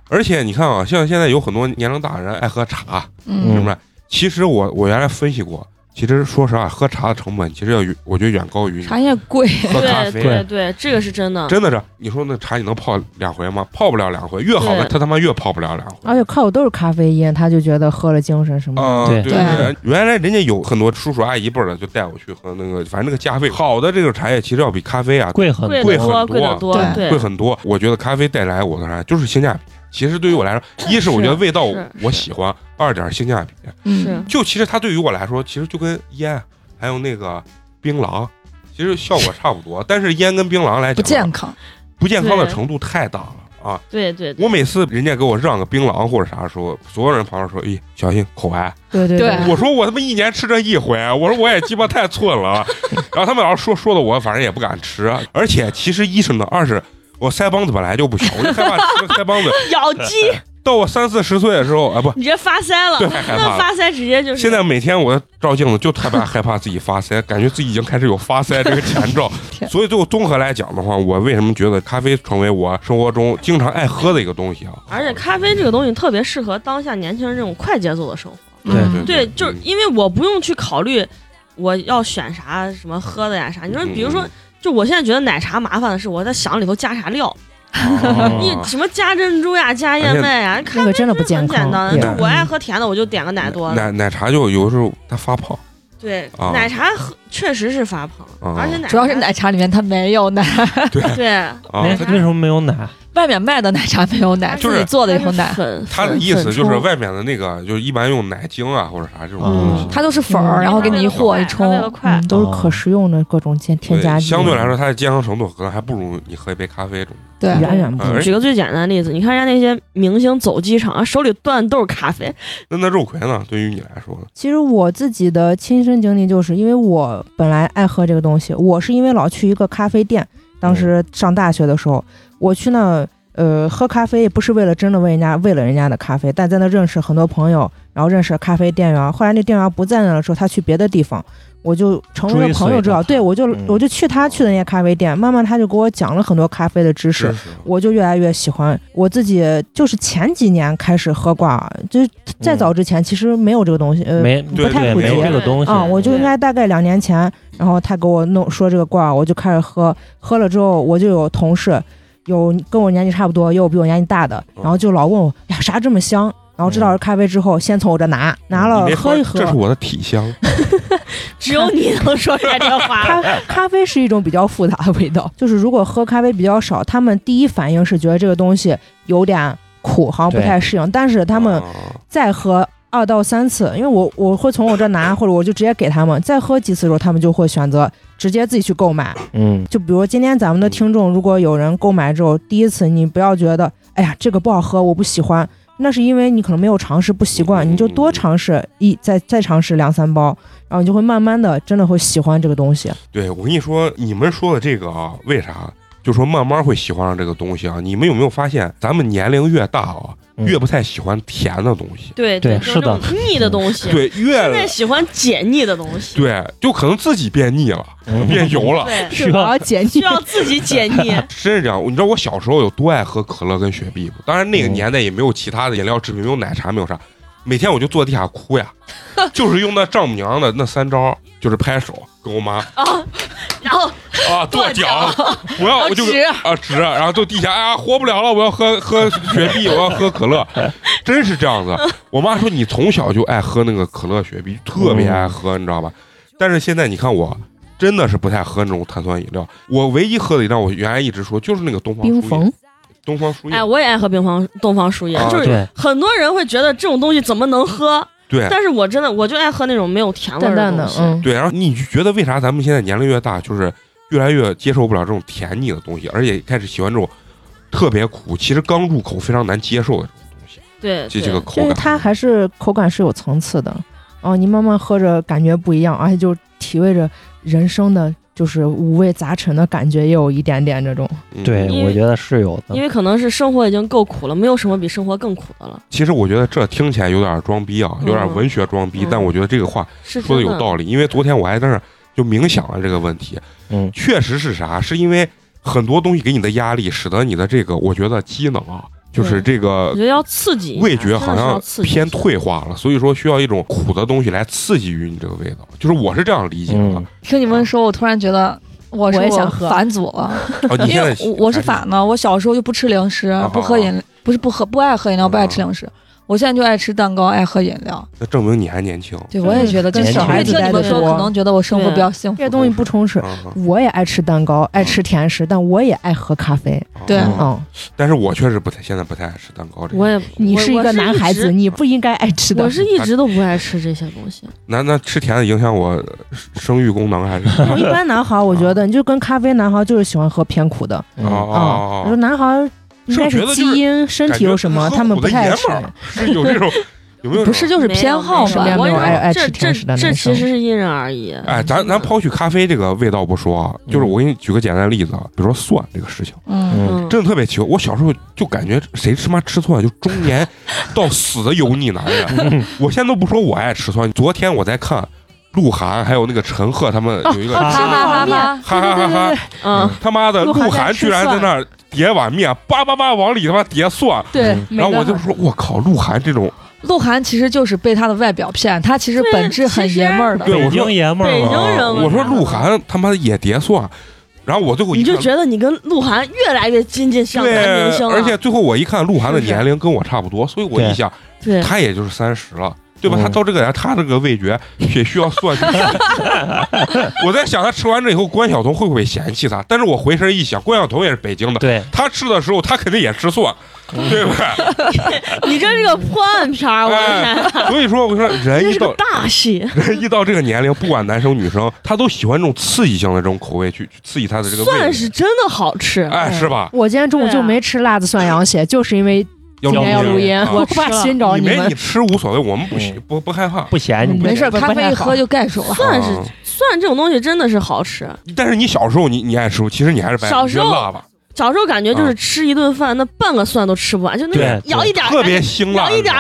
而且你看啊，像现在有很多年龄大的人爱喝茶，明白？其实我我原来分析过，其实说实话，喝茶的成本其实要我觉得远高于茶叶贵。喝咖啡，对对，这个是真的。真的是，你说那茶你能泡两回吗？泡不了两回，越好的他他妈越泡不了两回。而且靠的都是咖啡因，他就觉得喝了精神什么的。对对，原来人家有很多叔叔阿姨辈的就带我去喝那个，反正那个价位好的这个茶叶其实要比咖啡啊贵很贵很多，贵很多，贵很多。我觉得咖啡带来我的啥就是性价比。其实对于我来说，一是我觉得味道我喜欢，二点性价比。嗯，就其实它对于我来说，其实就跟烟还有那个槟榔，其实效果差不多。但是烟跟槟榔来讲，不健康，不健康的程度太大了啊！对对，我每次人家给我让个槟榔或者啥时候，所有人旁边说：“咦，小心口癌。”对对对，我说我他妈一年吃这一回，我说我也鸡巴太寸了。然后他们老是说说的我，反正也不敢吃。而且其实一是呢，二是。我腮帮子本来就不小，我就害怕吃腮帮子 咬肌。到我三四十岁的时候，啊不，你这发腮了，对，害怕。发腮直接就是。现在每天我照镜子就特别害怕自己发腮，感觉自己已经开始有发腮这个前兆。所以最后综合来讲的话，我为什么觉得咖啡成为我生活中经常爱喝的一个东西啊？而且咖啡这个东西特别适合当下年轻人这种快节奏的生活。对对对，就是因为我不用去考虑我要选啥什么喝的呀啥。你说比如说。就我现在觉得奶茶麻烦的是，我在想里头加啥料，你什么加珍珠呀，加燕麦呀，那个真的不健康。就我爱喝甜的，我就点个奶多。奶奶茶就有时候它发胖。对，奶茶喝确实是发胖，而且主要是奶茶里面它没有奶。对对，为什么没有奶？外面卖的奶茶没有奶，自己做的有奶。粉他的意思就是外面的那个，就是一般用奶精啊或者啥这种东西，它都是粉儿，然后给你一和一冲，都是可食用的各种添添加剂。相对来说，它的健康程度可能还不如你喝一杯咖啡中。对，远远不如。举个最简单的例子，你看人家那些明星走机场，手里端都是咖啡。那那肉葵呢？对于你来说呢？其实我自己的亲身经历就是，因为我本来爱喝这个东西，我是因为老去一个咖啡店，当时上大学的时候，我去那。呃，喝咖啡不是为了真的为人家为了人家的咖啡，但在那认识很多朋友，然后认识咖啡店员。后来那店员不在那的时候，他去别的地方，我就成为了朋友。知道，对我就我就去他去的那些咖啡店，慢慢他就给我讲了很多咖啡的知识，我就越来越喜欢。我自己就是前几年开始喝挂，就是再早之前其实没有这个东西，呃，不太普及这个东西啊。我就应该大概两年前，然后他给我弄说这个挂，我就开始喝，喝了之后我就有同事。有跟我年纪差不多，也有比我年纪大的，然后就老问我呀啥这么香，然后知道是咖啡之后，先从我这拿，拿了喝一喝，这是我的体香，只有你能说出来这话。咖咖啡是一种比较复杂的味道，就是如果喝咖啡比较少，他们第一反应是觉得这个东西有点苦，好像不太适应，但是他们再喝。二到三次，因为我我会从我这拿，或者我就直接给他们。再喝几次的时候，他们就会选择直接自己去购买。嗯，就比如今天咱们的听众，如果有人购买之后，第一次你不要觉得，哎呀，这个不好喝，我不喜欢，那是因为你可能没有尝试，不习惯。你就多尝试一，再再尝试两三包，然后你就会慢慢的真的会喜欢这个东西。对，我跟你说，你们说的这个啊，为啥？就说慢慢会喜欢上这个东西啊！你们有没有发现，咱们年龄越大啊，越不太喜欢甜的东西。对对，是的，腻的东西。对，越现在喜欢解腻的东西。对，就可能自己变腻了，变油了，需要解腻，需要自己解腻。真是这样，你知道我小时候有多爱喝可乐跟雪碧吗？当然那个年代也没有其他的饮料制品，没有奶茶，没有啥。每天我就坐地下哭呀，就是用那丈母娘的那三招，就是拍手跟我妈啊，然后啊跺脚，我要我就啊直，然后就地下哎呀活不了了，我要喝喝雪碧，我要喝可乐，真是这样子。我妈说你从小就爱喝那个可乐雪碧，特别爱喝，你知道吧？但是现在你看我，真的是不太喝那种碳酸饮料。我唯一喝的饮料，我原来一直说就是那个东方冰峰。东方树叶，哎，我也爱喝冰方东方树叶，就是很多人会觉得这种东西怎么能喝？对，但是我真的我就爱喝那种没有甜味的东西。对，然后你觉得为啥咱们现在年龄越大，就是越来越接受不了这种甜腻的东西，而且开始喜欢这种特别苦，其实刚入口非常难接受的这种东西。对，这这个口感，因为它还是口感是有层次的。哦，你慢慢喝着感觉不一样，而且就体味着人生的。就是五味杂陈的感觉，也有一点点这种。对，我觉得是有的。因为可能是生活已经够苦了，没有什么比生活更苦的了。其实我觉得这听起来有点装逼啊，有点文学装逼。但我觉得这个话说的有道理，因为昨天我还在那就冥想了这个问题。嗯，确实是啥？是因为很多东西给你的压力，使得你的这个，我觉得机能啊。就是这个，我觉得要刺激味觉，好像偏退化了，所以说需要一种苦的东西来刺激于你这个味道。就是我是这样理解的。听你们说，我突然觉得我也想喝反祖了，因为我是反的，我小时候就不吃零食，不喝饮，不是不喝不爱喝饮料，不爱吃零食。我现在就爱吃蛋糕，爱喝饮料。那证明你还年轻。对，我也觉得跟小孩子在的说，可能觉得我生活比较幸福。这些东西不充实。我也爱吃蛋糕，爱吃甜食，但我也爱喝咖啡。对，嗯。但是我确实不太，现在不太爱吃蛋糕。我也，你是一个男孩子，你不应该爱吃的。我是一直都不爱吃这些东西。那那吃甜的影响我生育功能还是？一般男孩，我觉得你就跟咖啡，男孩就是喜欢喝偏苦的。哦。我说男孩。应该是基因，身体有什么，他们不太吃。是有这种，有没有？不是，就是偏好嘛。没有爱爱吃甜食的这其实是因人而异。哎，咱咱抛去咖啡这个味道不说，就是我给你举个简单的例子，比如说蒜这个事情，嗯，真的特别奇怪。我小时候就感觉谁他妈吃蒜就中年 到死的油腻男人。我现在都不说我爱吃蒜。昨天我在看鹿晗还有那个陈赫他们有一个哈哈哈哈哈哈哈，嗯，他妈的鹿晗居然在那儿。叠碗面，叭叭叭往里他妈叠蒜，对，然后我就说，我靠，鹿晗这种，鹿晗其实就是被他的外表骗，他其实本质很爷们儿的，对，我说爷们儿，北京人，我说鹿晗他妈也叠蒜，然后我最后你就觉得你跟鹿晗越来越亲近像男明星而且最后我一看鹿晗的年龄跟我差不多，所以我一想，他也就是三十了。对吧？他到这个点，他这个味觉 也需要蒜。我在想，他吃完这以后，关晓彤会不会嫌弃他？但是我回身一想，关晓彤也是北京的，对，他吃的时候，他肯定也吃蒜，对不对？你这是个破案片儿，我的天！所以说，我说人一到大戏，人一到这个年龄，不管男生女生，他都喜欢这种刺激性的这种口味，去去刺激他的这个。蒜是真的好吃，哎，是吧？我今天中午就没吃辣子蒜羊血，就是因为。今天要录音，我怕寻找你们。你吃无所谓，我们不不不害怕，不嫌你。没事，咖啡一喝就盖手了。蒜是蒜这种东西真的是好吃。但是你小时候你你爱吃，其实你还是小时候辣吧。小时候感觉就是吃一顿饭，那半个蒜都吃不完，就那咬一点，特别辛辣，咬一点。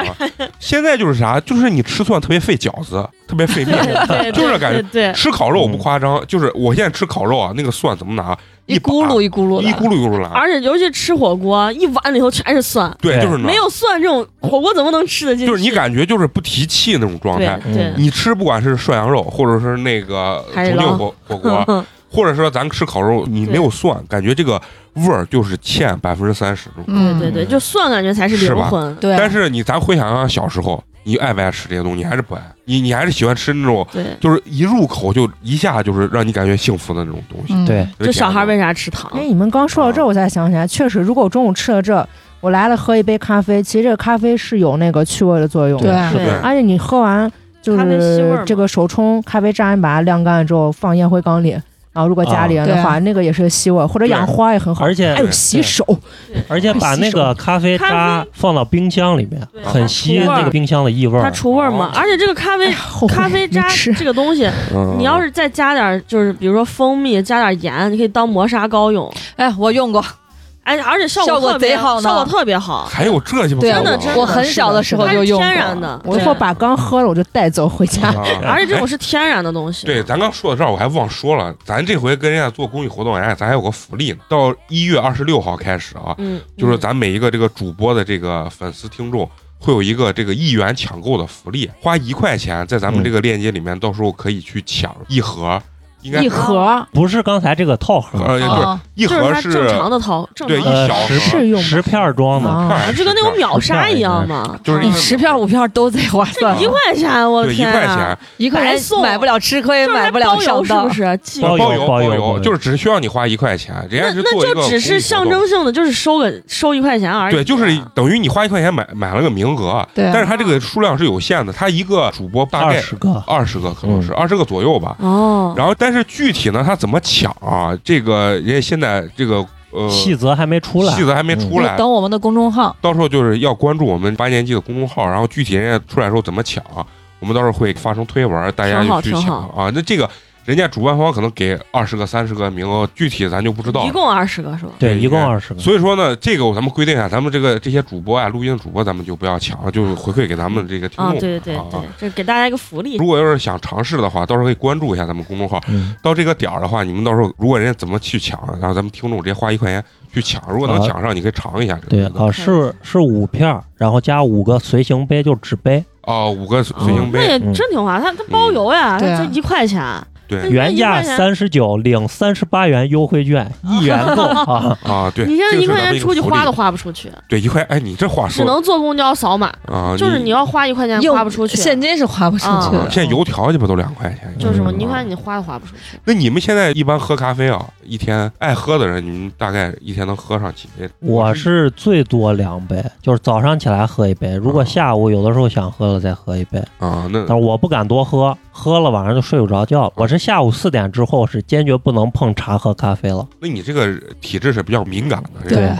现在就是啥，就是你吃蒜特别费饺子，特别费面，就是感觉。吃烤肉我不夸张，就是我现在吃烤肉啊，那个蒜怎么拿？一咕噜一咕噜，一咕噜一咕噜来。而且尤其吃火锅，一碗里头全是蒜。对，就是没有蒜，这种火锅怎么能吃得进？就是你感觉就是不提气那种状态。对，你吃不管是涮羊肉，或者是那个重庆火火锅，或者说咱吃烤肉，你没有蒜，感觉这个味儿就是欠百分之三十。对对对，就蒜感觉才是灵魂。对。但是你咱回想想小时候。你爱不爱吃这些东西？你还是不爱？你你还是喜欢吃那种，就是一入口就一下就是让你感觉幸福的那种东西。对，就小孩为啥吃糖？哎，你们刚说到这，我才想起来，确实，如果我中午吃了这，我来了喝一杯咖啡，其实这个咖啡是有那个去味的作用。对，而且你喝完就是这个手冲咖啡渣，你把它晾干了之后放烟灰缸里。然后，如果家里人的话，那个也是吸味，或者养花也很好，而且还有洗手，而且把那个咖啡渣放到冰箱里面，很吸那个冰箱的异味，它除味嘛。而且这个咖啡 咖啡渣这个东西，你要是再加点，就是比如说蜂蜜，加点盐，你可以当磨砂膏用。哎，我用过。哎，而且效果贼好，效果特别好。还有这对，真的，我很小的时候就用天然的。我会把刚喝了我就带走回家。而且这种是天然的东西。对，咱刚说到这儿，我还忘说了，咱这回跟人家做公益活动，人家咱还有个福利呢。到一月二十六号开始啊，嗯，就是咱每一个这个主播的这个粉丝听众会有一个这个一元抢购的福利，花一块钱在咱们这个链接里面，到时候可以去抢一盒。一盒不是刚才这个套盒，呃，对，一盒是正常的套，对，一小是用十片装的，就跟那种秒杀一样嘛，就是你十片五片都贼划算，一块钱，我的天，一块钱，一块钱买不了吃亏，买不了上当，是不是？包邮包邮，就是只需要你花一块钱，人家是那就只是象征性的，就是收个收一块钱而已，对，就是等于你花一块钱买买了个名额，对，但是他这个数量是有限的，他一个主播大概二十个，二十个可能是二十个左右吧，哦，然后但是具体呢，他怎么抢啊？这个人家现在这个呃细则还没出来，细则还没出来，等我们的公众号，到时候就是要关注我们八年级的公众号，然后具体人家出来时候怎么抢，我们到时候会发成推文，大家就去抢啊。那这个。人家主办方可能给二十个、三十个名额，具体咱就不知道。一共二十个是吧？对，一共二十个。所以说呢，这个咱们规定一下，咱们这个这些主播啊，录音的主播，咱们就不要抢了，就回馈给咱们这个听众。啊，对对对，这给大家一个福利。如果要是想尝试的话，到时候可以关注一下咱们公众号。到这个点儿的话，你们到时候如果人家怎么去抢，然后咱们听众直接花一块钱去抢，如果能抢上，你可以尝一下。对啊，是是五片，然后加五个随行杯，就纸杯。哦，五个随行杯，那也真挺划算，它它包邮呀，它一块钱。对，原价三十九，领三十八元优惠券，一元购 啊啊！对，你现在一块钱出去花都花不出去。对，一块，哎，你这话说，只能坐公交扫码啊，就是你要花一块钱花不出去，现金是花不出去。现在油条去不都两块钱？就是嘛，你看你花都花不出去。那你们现在一般喝咖啡啊，一天爱喝的人，你们大概一天能喝上几杯？我是最多两杯，就是早上起来喝一杯，如果下午有的时候想喝了再喝一杯啊。那但是我不敢多喝，喝了晚上就睡不着觉了。我是下午四点。之后是坚决不能碰茶和咖啡了。那你这个体质是比较敏感的。对，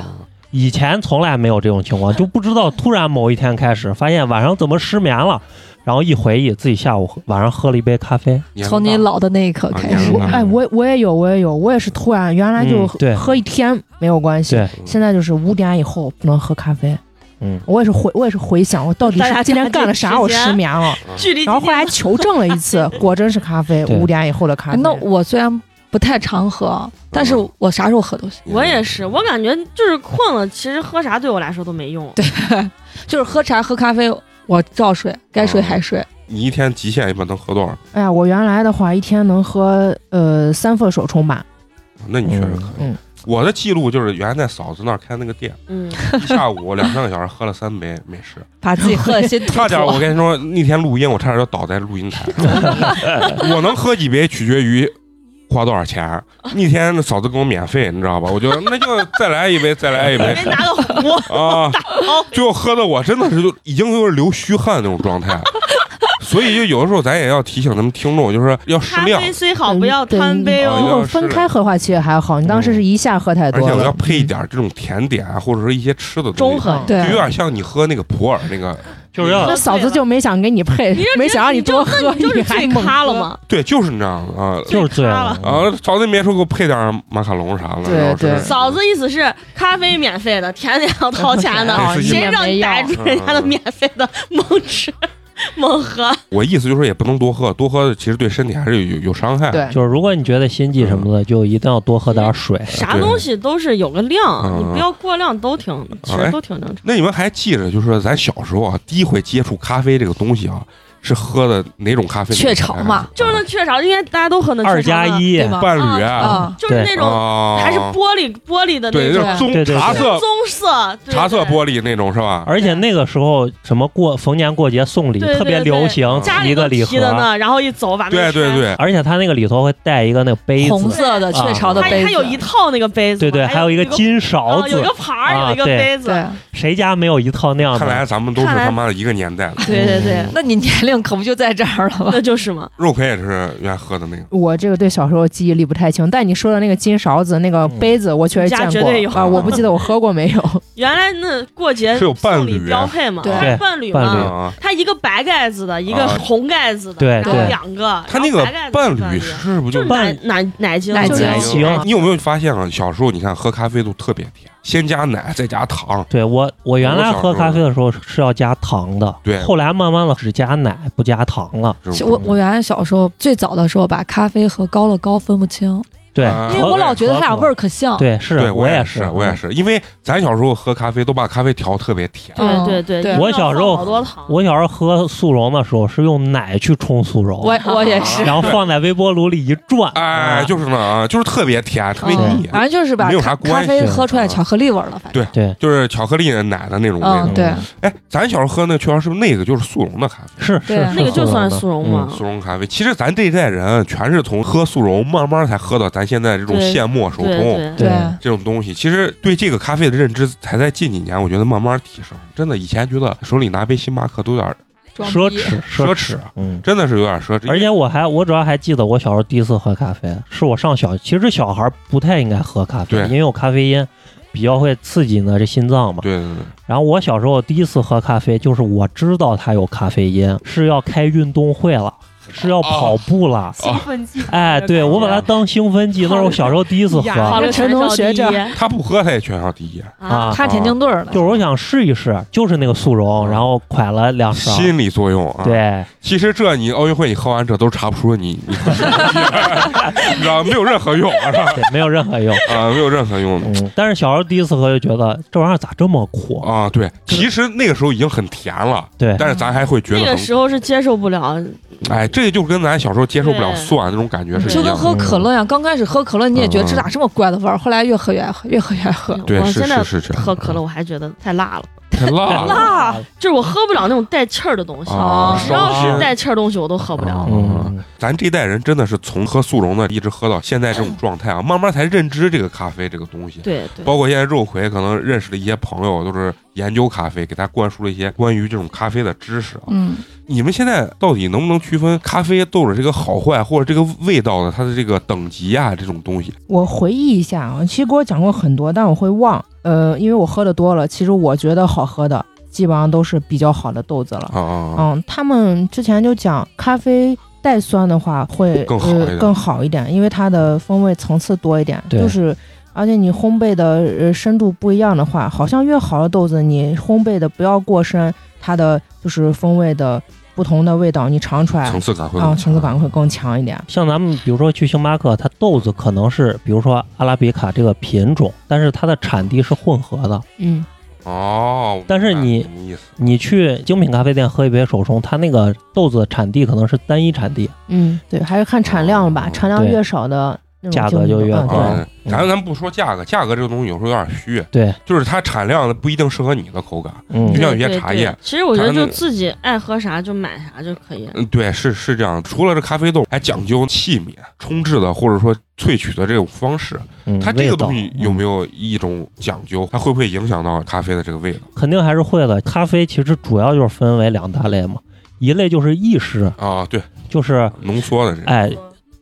以前从来没有这种情况，就不知道突然某一天开始发现晚上怎么失眠了，然后一回忆自己下午晚上喝了一杯咖啡。从你老的那一刻开始，哎，我我也有，我也有，我也是突然原来就喝一天没有关系，现在就是五点以后不能喝咖啡。嗯，我也是回，我也是回想，我到底是今天干了啥，我失眠了。然后后来求证了一次，果真是咖啡，五点以后的咖啡。那我虽然不太常喝，但是我啥时候喝都行。我也是，我感觉就是困了，其实喝啥对我来说都没用。对，就是喝茶喝咖啡，我照睡，该睡还睡。你一天极限一般能喝多少？哎呀，我原来的话一天能喝呃三份手冲吧。那你确实可以。嗯。我的记录就是原来在嫂子那儿开那个店，嗯，一下午两三个小时喝了三杯美式，把自己喝的心差点我跟你说，那天录音我差点就倒在录音台上。我能喝几杯取决于花多少钱。那天嫂子给我免费，你知道吧？我就那就再来一杯，再来一杯。拿个壶啊，最后喝的我真的是就已经有点流虚汗那种状态。所以就有的时候咱也要提醒咱们听众，就是要适量。咖啡虽好，不要贪杯哦。如果分开喝的话，其实还好。你当时是一下喝太多，而且我要配一点这种甜点啊，或者说一些吃的东西，中和，对，有点像你喝那个普洱那个，就是要。那嫂子就没想给你配，没想让你多喝，你还咖了吗？对，就是那样啊，就是醉了啊。嫂子没说给我配点马卡龙啥的，对对。嫂子意思是咖啡免费的，甜点要掏钱的，谁让你逮住人家的免费的猛吃？猛喝，我意思就是也不能多喝，多喝其实对身体还是有有伤害。对，就是如果你觉得心悸什么的，就一定要多喝点水。啥东西都是有个量，你不要过量，都挺其实都挺正常。那你们还记着，就是咱小时候啊，第一回接触咖啡这个东西啊。是喝的哪种咖啡？雀巢嘛，就是那雀巢，应该大家都喝那二加一伴侣啊，就是那种还是玻璃玻璃的那种。棕茶色。棕色茶色玻璃那种是吧？而且那个时候什么过逢年过节送礼特别流行，一个礼盒。呢，然后一走把对对对，而且它那个里头会带一个那个杯子，红色的雀巢的杯子，它有一套那个杯子，对对，还有一个金勺子，有个盘儿，有一个杯子，谁家没有一套那样的？看来咱们都是他妈的一个年代的。对对对，那你年龄可不就在这儿了吗？那就是嘛，肉葵也是原来喝的那个。我这个对小时候记忆力不太清，但你说的那个金勺子、那个杯子，我确实见过啊。我不记得我喝过没有。原来那过节是有伴侣标配嘛？对，伴侣嘛。它一个白盖子的，一个红盖子的，对对，两个。它那个伴侣是不是就奶奶奶精？奶精。你有没有发现啊？小时候你看喝咖啡都特别甜。先加奶，再加糖。对我，我原来喝咖啡的时候是要加糖的。对，后来慢慢的只加奶不加糖了。我我原来小时候最早的时候把咖啡和高乐高分不清。对，因为我老觉得它俩味儿可像。对，是我也是，我也是，因为咱小时候喝咖啡都把咖啡调特别甜。对对对，我小时候我小时候喝速溶的时候是用奶去冲速溶。我我也是。然后放在微波炉里一转，哎，就是那啊，就是特别甜，特别腻。反正就是把咖啡喝出来巧克力味了，反正。对对，就是巧克力奶的那种味道。对。哎，咱小时候喝那确实是那个就是速溶的咖啡。是是，那个就算速溶嘛。速溶咖啡，其实咱这一代人全是从喝速溶慢慢才喝到咱现在这种现。磨手冲，对这种东西，其实对这个咖啡的认知才在近几年，我觉得慢慢提升。真的，以前觉得手里拿杯星巴克都有点奢侈，奢侈，嗯，真的是有点奢侈。而且我还，我主要还记得我小时候第一次喝咖啡，是我上小，其实小孩不太应该喝咖啡，因为有咖啡因，比较会刺激呢这心脏嘛。对对对。然后我小时候第一次喝咖啡，就是我知道它有咖啡因，是要开运动会了。是要跑步了，兴奋剂。哎，对我把它当兴奋剂，那是我小时候第一次喝。好了，陈同学这他不喝他也全校第一啊，他田径队的。就是我想试一试，就是那个速溶，然后快了两勺。心理作用啊。对，其实这你奥运会你喝完这都查不出你你，你知道没有任何用是吧？对，没有任何用啊，没有任何用。嗯，但是小时候第一次喝就觉得这玩意儿咋这么苦啊？对，其实那个时候已经很甜了。对，但是咱还会觉得那个时候是接受不了。哎，这就跟咱小时候接受不了酸那种感觉是就跟喝可乐一样。刚开始喝可乐，你也觉得这咋这么怪的味儿，后来越喝越爱喝，越喝越爱喝。对，是是是。喝可乐我还觉得太辣了，太辣了，辣，就是我喝不了那种带气儿的东西。只要是带气儿东西，我都喝不了。嗯，咱这代人真的是从喝速溶的一直喝到现在这种状态啊，慢慢才认知这个咖啡这个东西。对对。包括现在肉葵可能认识的一些朋友，都是研究咖啡，给他灌输了一些关于这种咖啡的知识啊。嗯。你们现在到底能不能区分咖啡豆的这个好坏，或者这个味道的它的这个等级啊？这种东西，我回忆一下啊，其实给我讲过很多，但我会忘。呃，因为我喝的多了，其实我觉得好喝的基本上都是比较好的豆子了。嗯，他们之前就讲咖啡带酸的话会更好更好一点，因为它的风味层次多一点。就是而且你烘焙的呃深度不一样的话，好像越好的豆子你烘焙的不要过深，它的就是风味的。不同的味道，你尝出来层次感会啊，层次感会更强一点。像咱们比如说去星巴克，它豆子可能是比如说阿拉比卡这个品种，但是它的产地是混合的。嗯，哦，但是你你去精品咖啡店喝一杯手冲，它那个豆子产地可能是单一产地。嗯，对，还是看产量吧，产量越少的。价格就越高。咱咱不说价格，价格这个东西有时候有点虚。对，就是它产量不一定适合你的口感。嗯，就像有些茶叶，其实我觉得就自己爱喝啥就买啥就可以。嗯，对，是是这样。除了这咖啡豆，还讲究器皿冲制的，或者说萃取的这种方式。嗯，它这个东西有没有一种讲究？它会不会影响到咖啡的这个味道？肯定还是会的。咖啡其实主要就是分为两大类嘛。一类就是意式啊，对，就是浓缩的这，哎，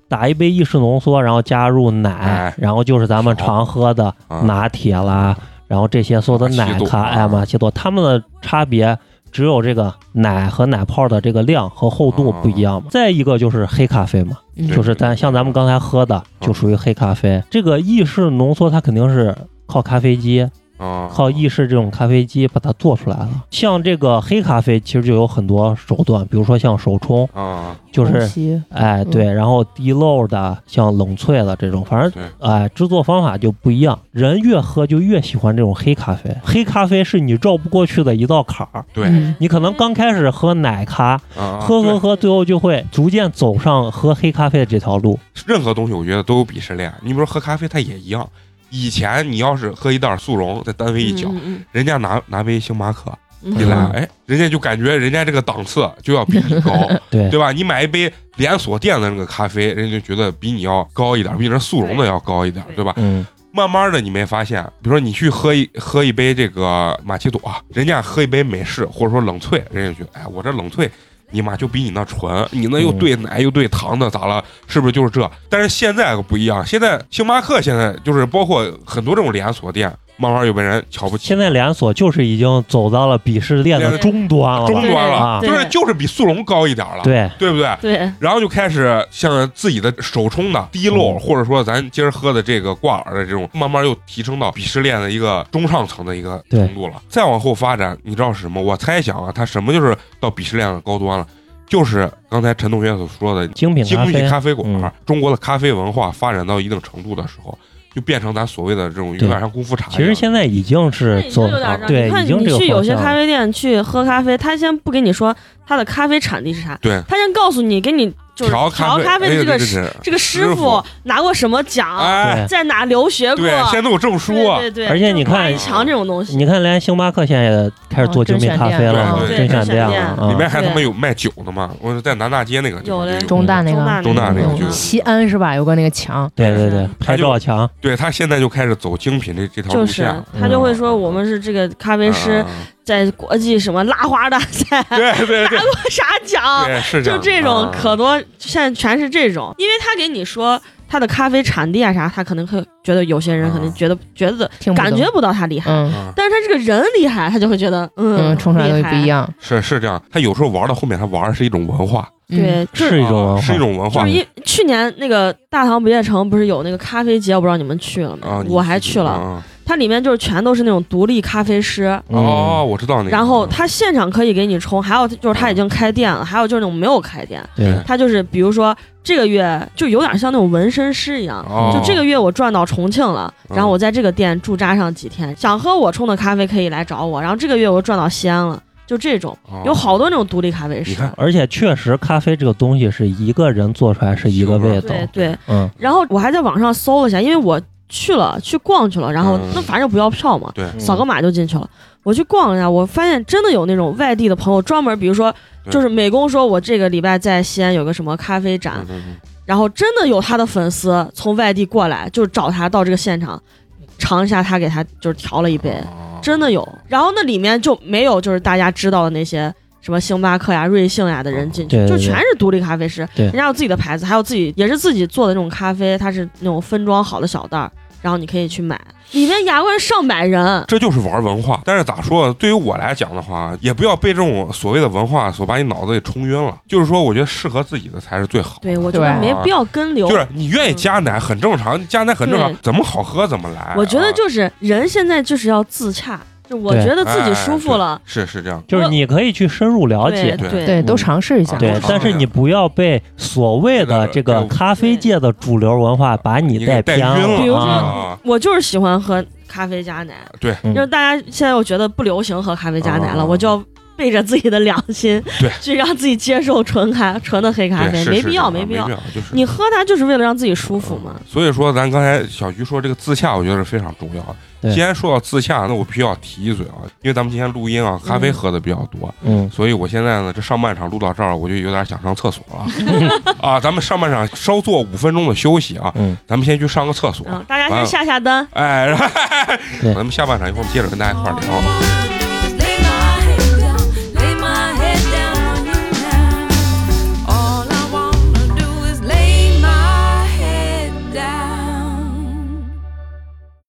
打一杯意式浓缩，然后加入奶，然后就是咱们常喝的拿铁啦，然后这些所有的奶咖，哎，玛奇朵，它们的差别只有这个奶和奶泡的这个量和厚度不一样嘛。再一个就是黑咖啡嘛，就是咱像咱们刚才喝的就属于黑咖啡。这个意式浓缩它肯定是靠咖啡机。靠意式这种咖啡机把它做出来了。像这个黑咖啡，其实就有很多手段，比如说像手冲，啊，就是哎对，然后滴漏的，像冷萃的这种，反正哎制作方法就不一样。人越喝就越喜欢这种黑咖啡，黑咖啡是你绕不过去的一道坎儿。对，你可能刚开始喝奶咖，喝喝喝，最后就会逐渐走上喝黑咖啡的这条路。任何东西我觉得都有鄙视链，你比如说喝咖啡，它也一样。以前你要是喝一袋速溶，在单位一搅，人家拿拿杯星巴克一来，哎，人家就感觉人家这个档次就要比你高，对对吧？你买一杯连锁店的那个咖啡，人家就觉得比你要高一点，比这速溶的要高一点，对吧？嗯。慢慢的，你没发现，比如说你去喝一喝一杯这个玛奇朵，人家喝一杯美式或者说冷萃，人家觉得，哎，我这冷萃。你妈就比你那纯，你那又兑奶又兑糖的咋了？是不是就是这？但是现在可不一样，现在星巴克现在就是包括很多这种连锁店。慢慢又被人瞧不起。现在连锁就是已经走到了鄙视链的终端了，终端了，就是就是比速溶高一点了，对对不对？对。然后就开始像自己的手冲的滴漏，或者说咱今儿喝的这个挂耳的这种，慢慢又提升到鄙视链的一个中上层的一个程度了。再往后发展，你知道是什么？我猜想啊，它什么就是到鄙视链的高端了？就是刚才陈同学所说的精品精品咖啡馆，中国的咖啡文化发展到一定程度的时候。就变成咱所谓的这种有点像功夫茶。其实现在已经是做对，已经你去有些咖啡店去喝咖啡，他先不跟你说他的咖啡产地是啥，对他先告诉你，给你。就是调咖啡的这个这个师傅拿过什么奖，在哪留学过？对，现在都有证书。对对。而且你看，强这种东西，你看，连星巴克现在也开始做精品咖啡了，甄选店了。里面还他妈有卖酒的嘛？我在南大街那个，有中大那个，中大那个，西安是吧？有个那个墙。对对对，拍照墙。对他现在就开始走精品的这条路线。他就会说，我们是这个咖啡师。在国际什么拉花大赛，对对对，拿过啥奖？是就这种可多，现在全是这种。因为他给你说他的咖啡产地啊啥，他可能会觉得有些人可能觉得觉得感觉不到他厉害，但是他这个人厉害，他就会觉得嗯，冲出来不一样。是是这样，他有时候玩到后面，他玩的是一种文化，对，是一种是一种文化。就是一去年那个大唐不夜城不是有那个咖啡节，我不知道你们去了没？我还去了。它里面就是全都是那种独立咖啡师哦，我知道那个。然后他现场可以给你冲，还有就是他已经开店了，还有就是那种没有开店。对，他就是比如说这个月就有点像那种纹身师一样，就这个月我转到重庆了，然后我在这个店驻扎上几天，想喝我冲的咖啡可以来找我。然后这个月我又转到西安了，就这种有好多那种独立咖啡师。而且确实咖啡这个东西是一个人做出来是一个味道。对对，嗯。然后我还在网上搜了一下，因为我。去了去逛去了，然后那反正不要票嘛，扫个码就进去了。我去逛了一下，我发现真的有那种外地的朋友专门，比如说就是美工说，我这个礼拜在西安有个什么咖啡展，然后真的有他的粉丝从外地过来，就找他到这个现场尝一下他给他就是调了一杯，真的有。然后那里面就没有就是大家知道的那些什么星巴克呀、瑞幸呀的人进去，就全是独立咖啡师，人家有自己的牌子，还有自己也是自己做的那种咖啡，它是那种分装好的小袋儿。然后你可以去买，里面牙关上百人，这就是玩文化。但是咋说？对于我来讲的话，也不要被这种所谓的文化所把你脑子给冲晕了。就是说，我觉得适合自己的才是最好。对，我觉得没必要跟流。就是你愿意加奶很正常，加奶很正常，怎么好喝怎么来。我觉得就是人现在就是要自洽。就我觉得自己舒服了，是是这样，就是你可以去深入了解，对对，都尝试一下，对，但是你不要被所谓的这个咖啡界的主流文化把你带偏了。比如说，我就是喜欢喝咖啡加奶，对，就是大家现在又觉得不流行喝咖啡加奶了，我就要背着自己的良心，对，去让自己接受纯咖 纯的黑咖啡，没必要，没必要。就是。你喝它就是为了让自己舒服嘛。所以说，咱刚才小菊说这个自洽，我觉得是非常重要的。既然说到自洽，那我必须要提一嘴啊，因为咱们今天录音啊，咖啡喝的比较多，嗯，所以我现在呢，这上半场录到这儿，我就有点想上厕所了。啊。咱们上半场稍做五分钟的休息啊，嗯，咱们先去上个厕所，大家先下下单，哎，咱们下半场一会儿接着跟大家一块聊。